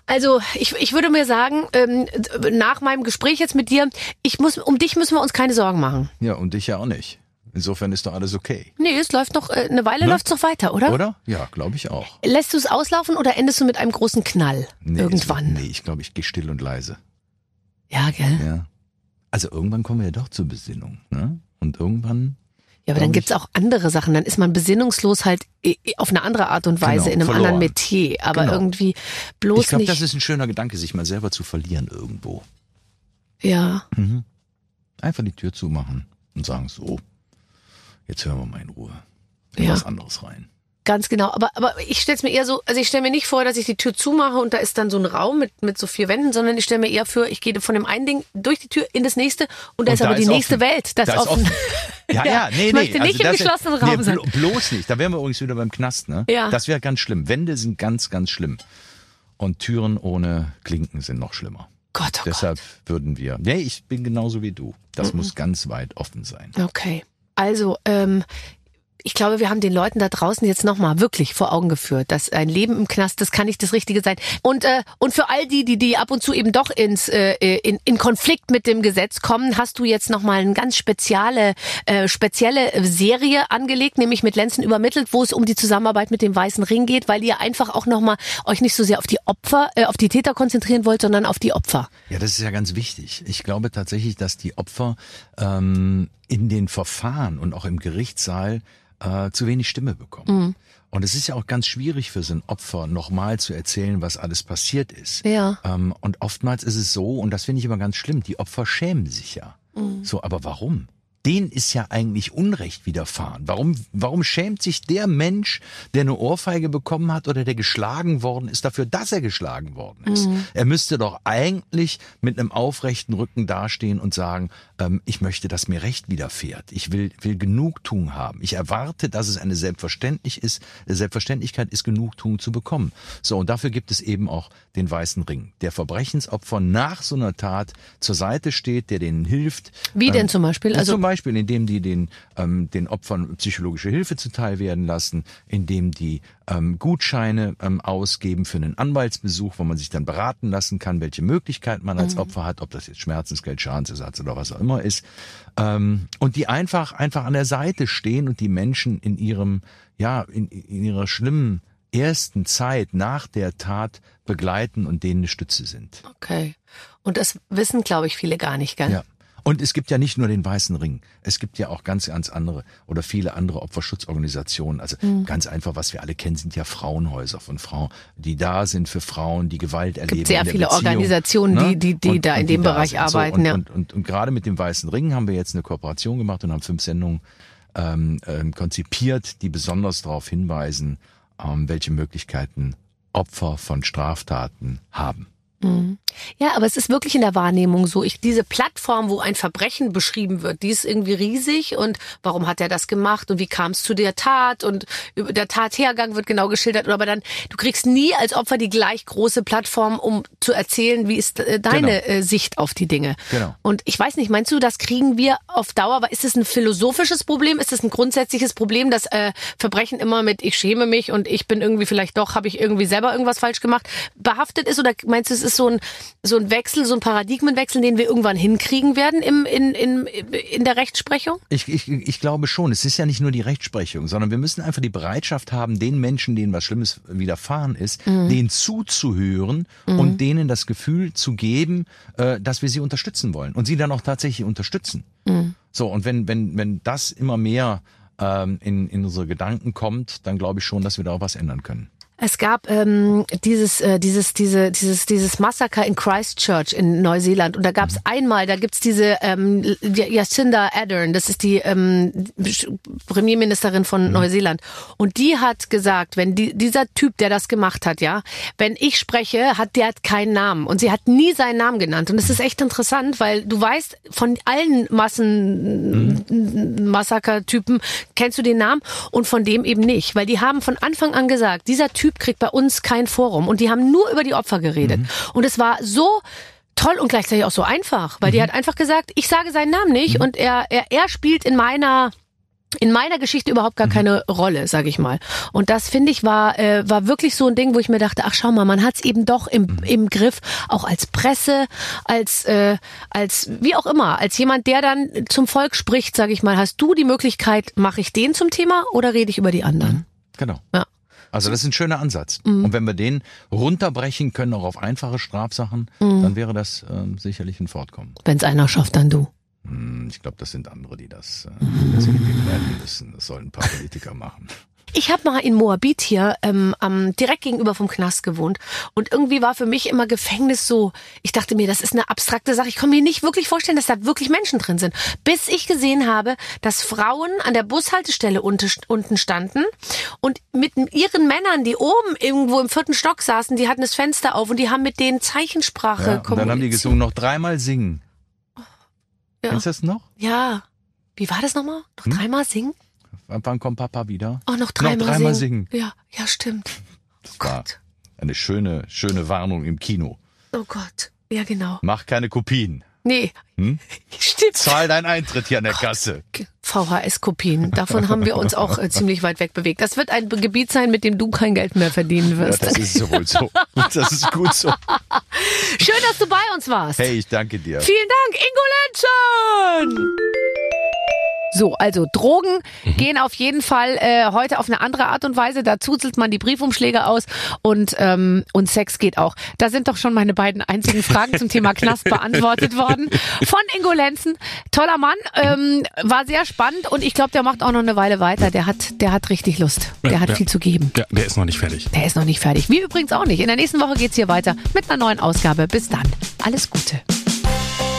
Also ich, ich würde mir sagen, ähm, nach meinem Gespräch jetzt mit dir, ich muss, um dich müssen wir uns keine Sorgen machen. Ja, und dich ja auch nicht. Insofern ist doch alles okay. Nee, es läuft noch, äh, eine Weile Ne? läuft's noch weiter, oder? Oder? Ja, glaube ich auch. Lässt du es auslaufen oder endest du mit einem großen Knall Nee, irgendwann? Es, nee, ich glaube, ich gehe still und leise. Ja, gell? Ja. Also irgendwann kommen wir ja doch zur Besinnung. Ne? Und irgendwann. Ja, aber dann gibt's auch andere Sachen. Dann ist man besinnungslos halt i- i- auf eine andere Art und Weise Genau, in einem verloren. anderen Metier. Aber Genau. irgendwie bloß ich glaube, das ist ein schöner Gedanke, sich mal selber zu verlieren irgendwo. ja. Einfach die Tür zumachen und sagen, so, jetzt hören wir mal in Ruhe. In Ja. was anderes rein. Ganz genau, aber, aber ich stelle mir eher so, also ich stelle mir nicht vor, dass ich die Tür zumache und da ist dann so ein Raum mit, mit so vier Wänden, sondern ich stelle mir eher vor, ich gehe von dem einen Ding durch die Tür in das nächste und da Und ist aber die nächste offen. Welt. Das Da ist ist offen. Ja, Ja, ja, nee, ich nee. möchte nicht im das- geschlossenen Raum nee, sein. blo- Bloß nicht. Da wären wir übrigens wieder beim Knast, ne? Ja. Das wäre ganz schlimm. Wände sind ganz, ganz schlimm. Und Türen ohne Klinken sind noch schlimmer. Gott, oh Deshalb würden wir. Nee, ich bin genauso wie du. Das muss ganz weit offen sein. Gott. Okay. Also, ähm, ich glaube, wir haben den Leuten da draußen jetzt nochmal wirklich vor Augen geführt, dass ein Leben im Knast, das kann nicht das Richtige sein. Und, äh, und für all die, die, die ab und zu eben doch ins, äh, in, in Konflikt mit dem Gesetz kommen, hast du jetzt nochmal eine ganz spezielle, äh, spezielle Serie angelegt, nämlich mit Lenzen übermittelt, wo es um die Zusammenarbeit mit dem Weißen Ring geht, weil ihr einfach auch nochmal euch nicht so sehr auf die Opfer, äh, auf die Täter konzentrieren wollt, sondern auf die Opfer. Ja, das ist ja ganz wichtig. Ich glaube tatsächlich, dass die Opfer ähm, in den Verfahren und auch im Gerichtssaal äh, zu wenig Stimme bekommen. Und es ist ja auch ganz schwierig für so ein Opfer nochmal zu erzählen, was alles passiert ist. Ja. Ähm, und oftmals ist es so, und das finde ich immer ganz schlimm, die Opfer schämen sich ja. So, aber warum? Denen ist ja eigentlich Unrecht widerfahren. Warum, warum schämt sich der Mensch, der eine Ohrfeige bekommen hat oder der geschlagen worden ist, dafür, dass er geschlagen worden ist? Er müsste doch eigentlich mit einem aufrechten Rücken dastehen und sagen, ähm, ich möchte, dass mir Recht widerfährt. Ich will, will Genugtuung haben. Ich erwarte, dass es eine Selbstverständlich ist, Selbstverständlichkeit ist, Genugtuung zu bekommen. So, und dafür gibt es eben auch den Weißen Ring, der Verbrechensopfer nach so einer Tat zur Seite steht, der denen hilft. Wie denn zum Beispiel? Also- zum Beispiel, indem die den, ähm, den Opfern psychologische Hilfe zuteil werden lassen, indem die ähm, Gutscheine ähm, ausgeben für einen Anwaltsbesuch, wo man sich dann beraten lassen kann, welche Möglichkeiten man als Opfer hat, ob das jetzt Schmerzensgeld, Schadensersatz oder was auch immer ist. Ähm, und die einfach, einfach an der Seite stehen und die Menschen in ihrem, ja, in, in ihrer schlimmen ersten Zeit nach der Tat begleiten und denen eine Stütze sind. Okay. Und das wissen, glaube ich, viele gar nicht, gell? Ja. Und es gibt ja nicht nur den Weißen Ring. Es gibt ja auch ganz, ganz andere oder viele andere Opferschutzorganisationen. Also Mhm. ganz einfach, was wir alle kennen, sind ja Frauenhäuser von Frauen, die da sind für Frauen, die Gewalt erleben. sehr in der viele Beziehung, ne? Organisationen, die- die- die da in dem da Bereich arbeiten, und, ja. und, und, und gerade mit dem Weißen Ring haben wir jetzt eine Kooperation gemacht und haben fünf Sendungen ähm, ähm, konzipiert, die besonders darauf hinweisen, ähm, welche Möglichkeiten Opfer von Straftaten haben. Ja, aber es ist wirklich in der Wahrnehmung so. Ich, diese Plattform, wo ein Verbrechen beschrieben wird, die ist irgendwie riesig und warum hat er das gemacht und wie kam es zu der Tat und der Tathergang wird genau geschildert. Aber dann, du kriegst nie als Opfer die gleich große Plattform, um zu erzählen, wie ist äh, deine Genau. äh, Sicht auf die Dinge. Genau. Und ich weiß nicht, meinst du, das kriegen wir auf Dauer? Aber ist es ein philosophisches Problem? Ist es ein grundsätzliches Problem, dass äh, Verbrechen immer mit ich schäme mich und ich bin irgendwie vielleicht doch, habe ich irgendwie selber irgendwas falsch gemacht, behaftet ist? Oder meinst du, es ist so ein, so ein Wechsel, so ein Paradigmenwechsel, den wir irgendwann hinkriegen werden im, in, in, in der Rechtsprechung? Ich, ich, ich glaube schon. Es ist ja nicht nur die Rechtsprechung, sondern wir müssen einfach die Bereitschaft haben, den Menschen, denen was Schlimmes widerfahren ist, denen zuzuhören und denen das Gefühl zu geben, äh, dass wir sie unterstützen wollen und sie dann auch tatsächlich unterstützen. So, und wenn, wenn, wenn das immer mehr ähm, in, in unsere Gedanken kommt, dann glaube ich schon, dass wir da auch was ändern können. Es gab ähm, dieses, äh, dieses, diese, dieses, dieses Massaker in Christchurch in Neuseeland. Und da gab es einmal, da gibt's diese ähm, Jacinda Ardern, das ist die ähm, Premierministerin von Neuseeland. Und die hat gesagt, wenn die, dieser Typ, der das gemacht hat, ja, wenn ich spreche, hat der hat keinen Namen. Und sie hat nie seinen Namen genannt. Und es ist echt interessant, weil du weißt, von allen Massen Massaker-Typen kennst du den Namen und von dem eben nicht, weil die haben von Anfang an gesagt, dieser Typ kriegt bei uns kein Forum. Und die haben nur über die Opfer geredet. Und es war so toll und gleichzeitig auch so einfach, weil die hat einfach gesagt, ich sage seinen Namen nicht. Und er, er, er spielt in meiner in meiner Geschichte überhaupt gar keine Rolle, sage ich mal. Und das finde ich war äh, war wirklich so ein Ding, wo ich mir dachte, ach schau mal, man hat es eben doch im, im Griff, auch als Presse, als äh, als wie auch immer, als jemand, der dann zum Volk spricht, sage ich mal, hast du die Möglichkeit, mache ich den zum Thema oder rede ich über die anderen? Genau. Ja. Also das ist ein schöner Ansatz. Und wenn wir den runterbrechen können, auch auf einfache Strafsachen, dann wäre das ähm, sicherlich ein Fortkommen. Wenn es einer schafft, dann du. Hm, Ich glaube, das sind andere, die das, äh, die das irgendwie werden müssen. Das sollen ein paar Politiker machen. Ich habe mal in Moabit hier ähm, am direkt gegenüber vom Knast gewohnt und irgendwie war für mich immer Gefängnis so. Ich dachte mir, das ist eine abstrakte Sache. Ich kann mir nicht wirklich vorstellen, dass da wirklich Menschen drin sind, bis ich gesehen habe, dass Frauen an der Bushaltestelle unte, unten standen und mit ihren Männern, die oben irgendwo im vierten Stock saßen, die hatten das Fenster auf und die haben mit denen Zeichensprache Ja, und dann haben die kommuniziert. gesungen, noch dreimal singen. Ja. Kennst du das noch? Ja. Wie war das nochmal? Noch Hm? dreimal singen? Wann kommt Papa wieder? Oh, noch dreimal, dreimal singen. singen. Ja, ja, stimmt. Das war eine schöne, schöne Warnung im Kino. Oh Gott. Ja, genau. Mach keine Kopien. Nee. Hm? Stimmt. Zahl deinen Eintritt hier an der Kasse. VHS-Kopien. Davon haben wir uns auch äh, ziemlich weit weg bewegt. Das wird ein Gebiet sein, mit dem du kein Geld mehr verdienen Ja, wirst. das ist so wohl so. Das ist gut so. Schön, dass du bei uns warst. Hey, ich danke dir. Vielen Dank, Ingo Lenzen! So, also Drogen gehen auf jeden Fall äh, heute auf eine andere Art und Weise. Da zuzelt man die Briefumschläge aus und, ähm, und Sex geht auch. Da sind doch schon meine beiden einzigen Fragen zum Thema Knast beantwortet worden. Von Ingo Lenzen. Toller Mann, ähm, war sehr spannend und ich glaube, der macht auch noch eine Weile weiter. Der hat, der hat richtig Lust. Der Ja, hat ja. viel zu geben. Ja, der ist noch nicht fertig. Der ist noch nicht fertig. Wir übrigens auch nicht. In der nächsten Woche geht's hier weiter mit einer neuen Ausgabe. Bis dann. Alles Gute.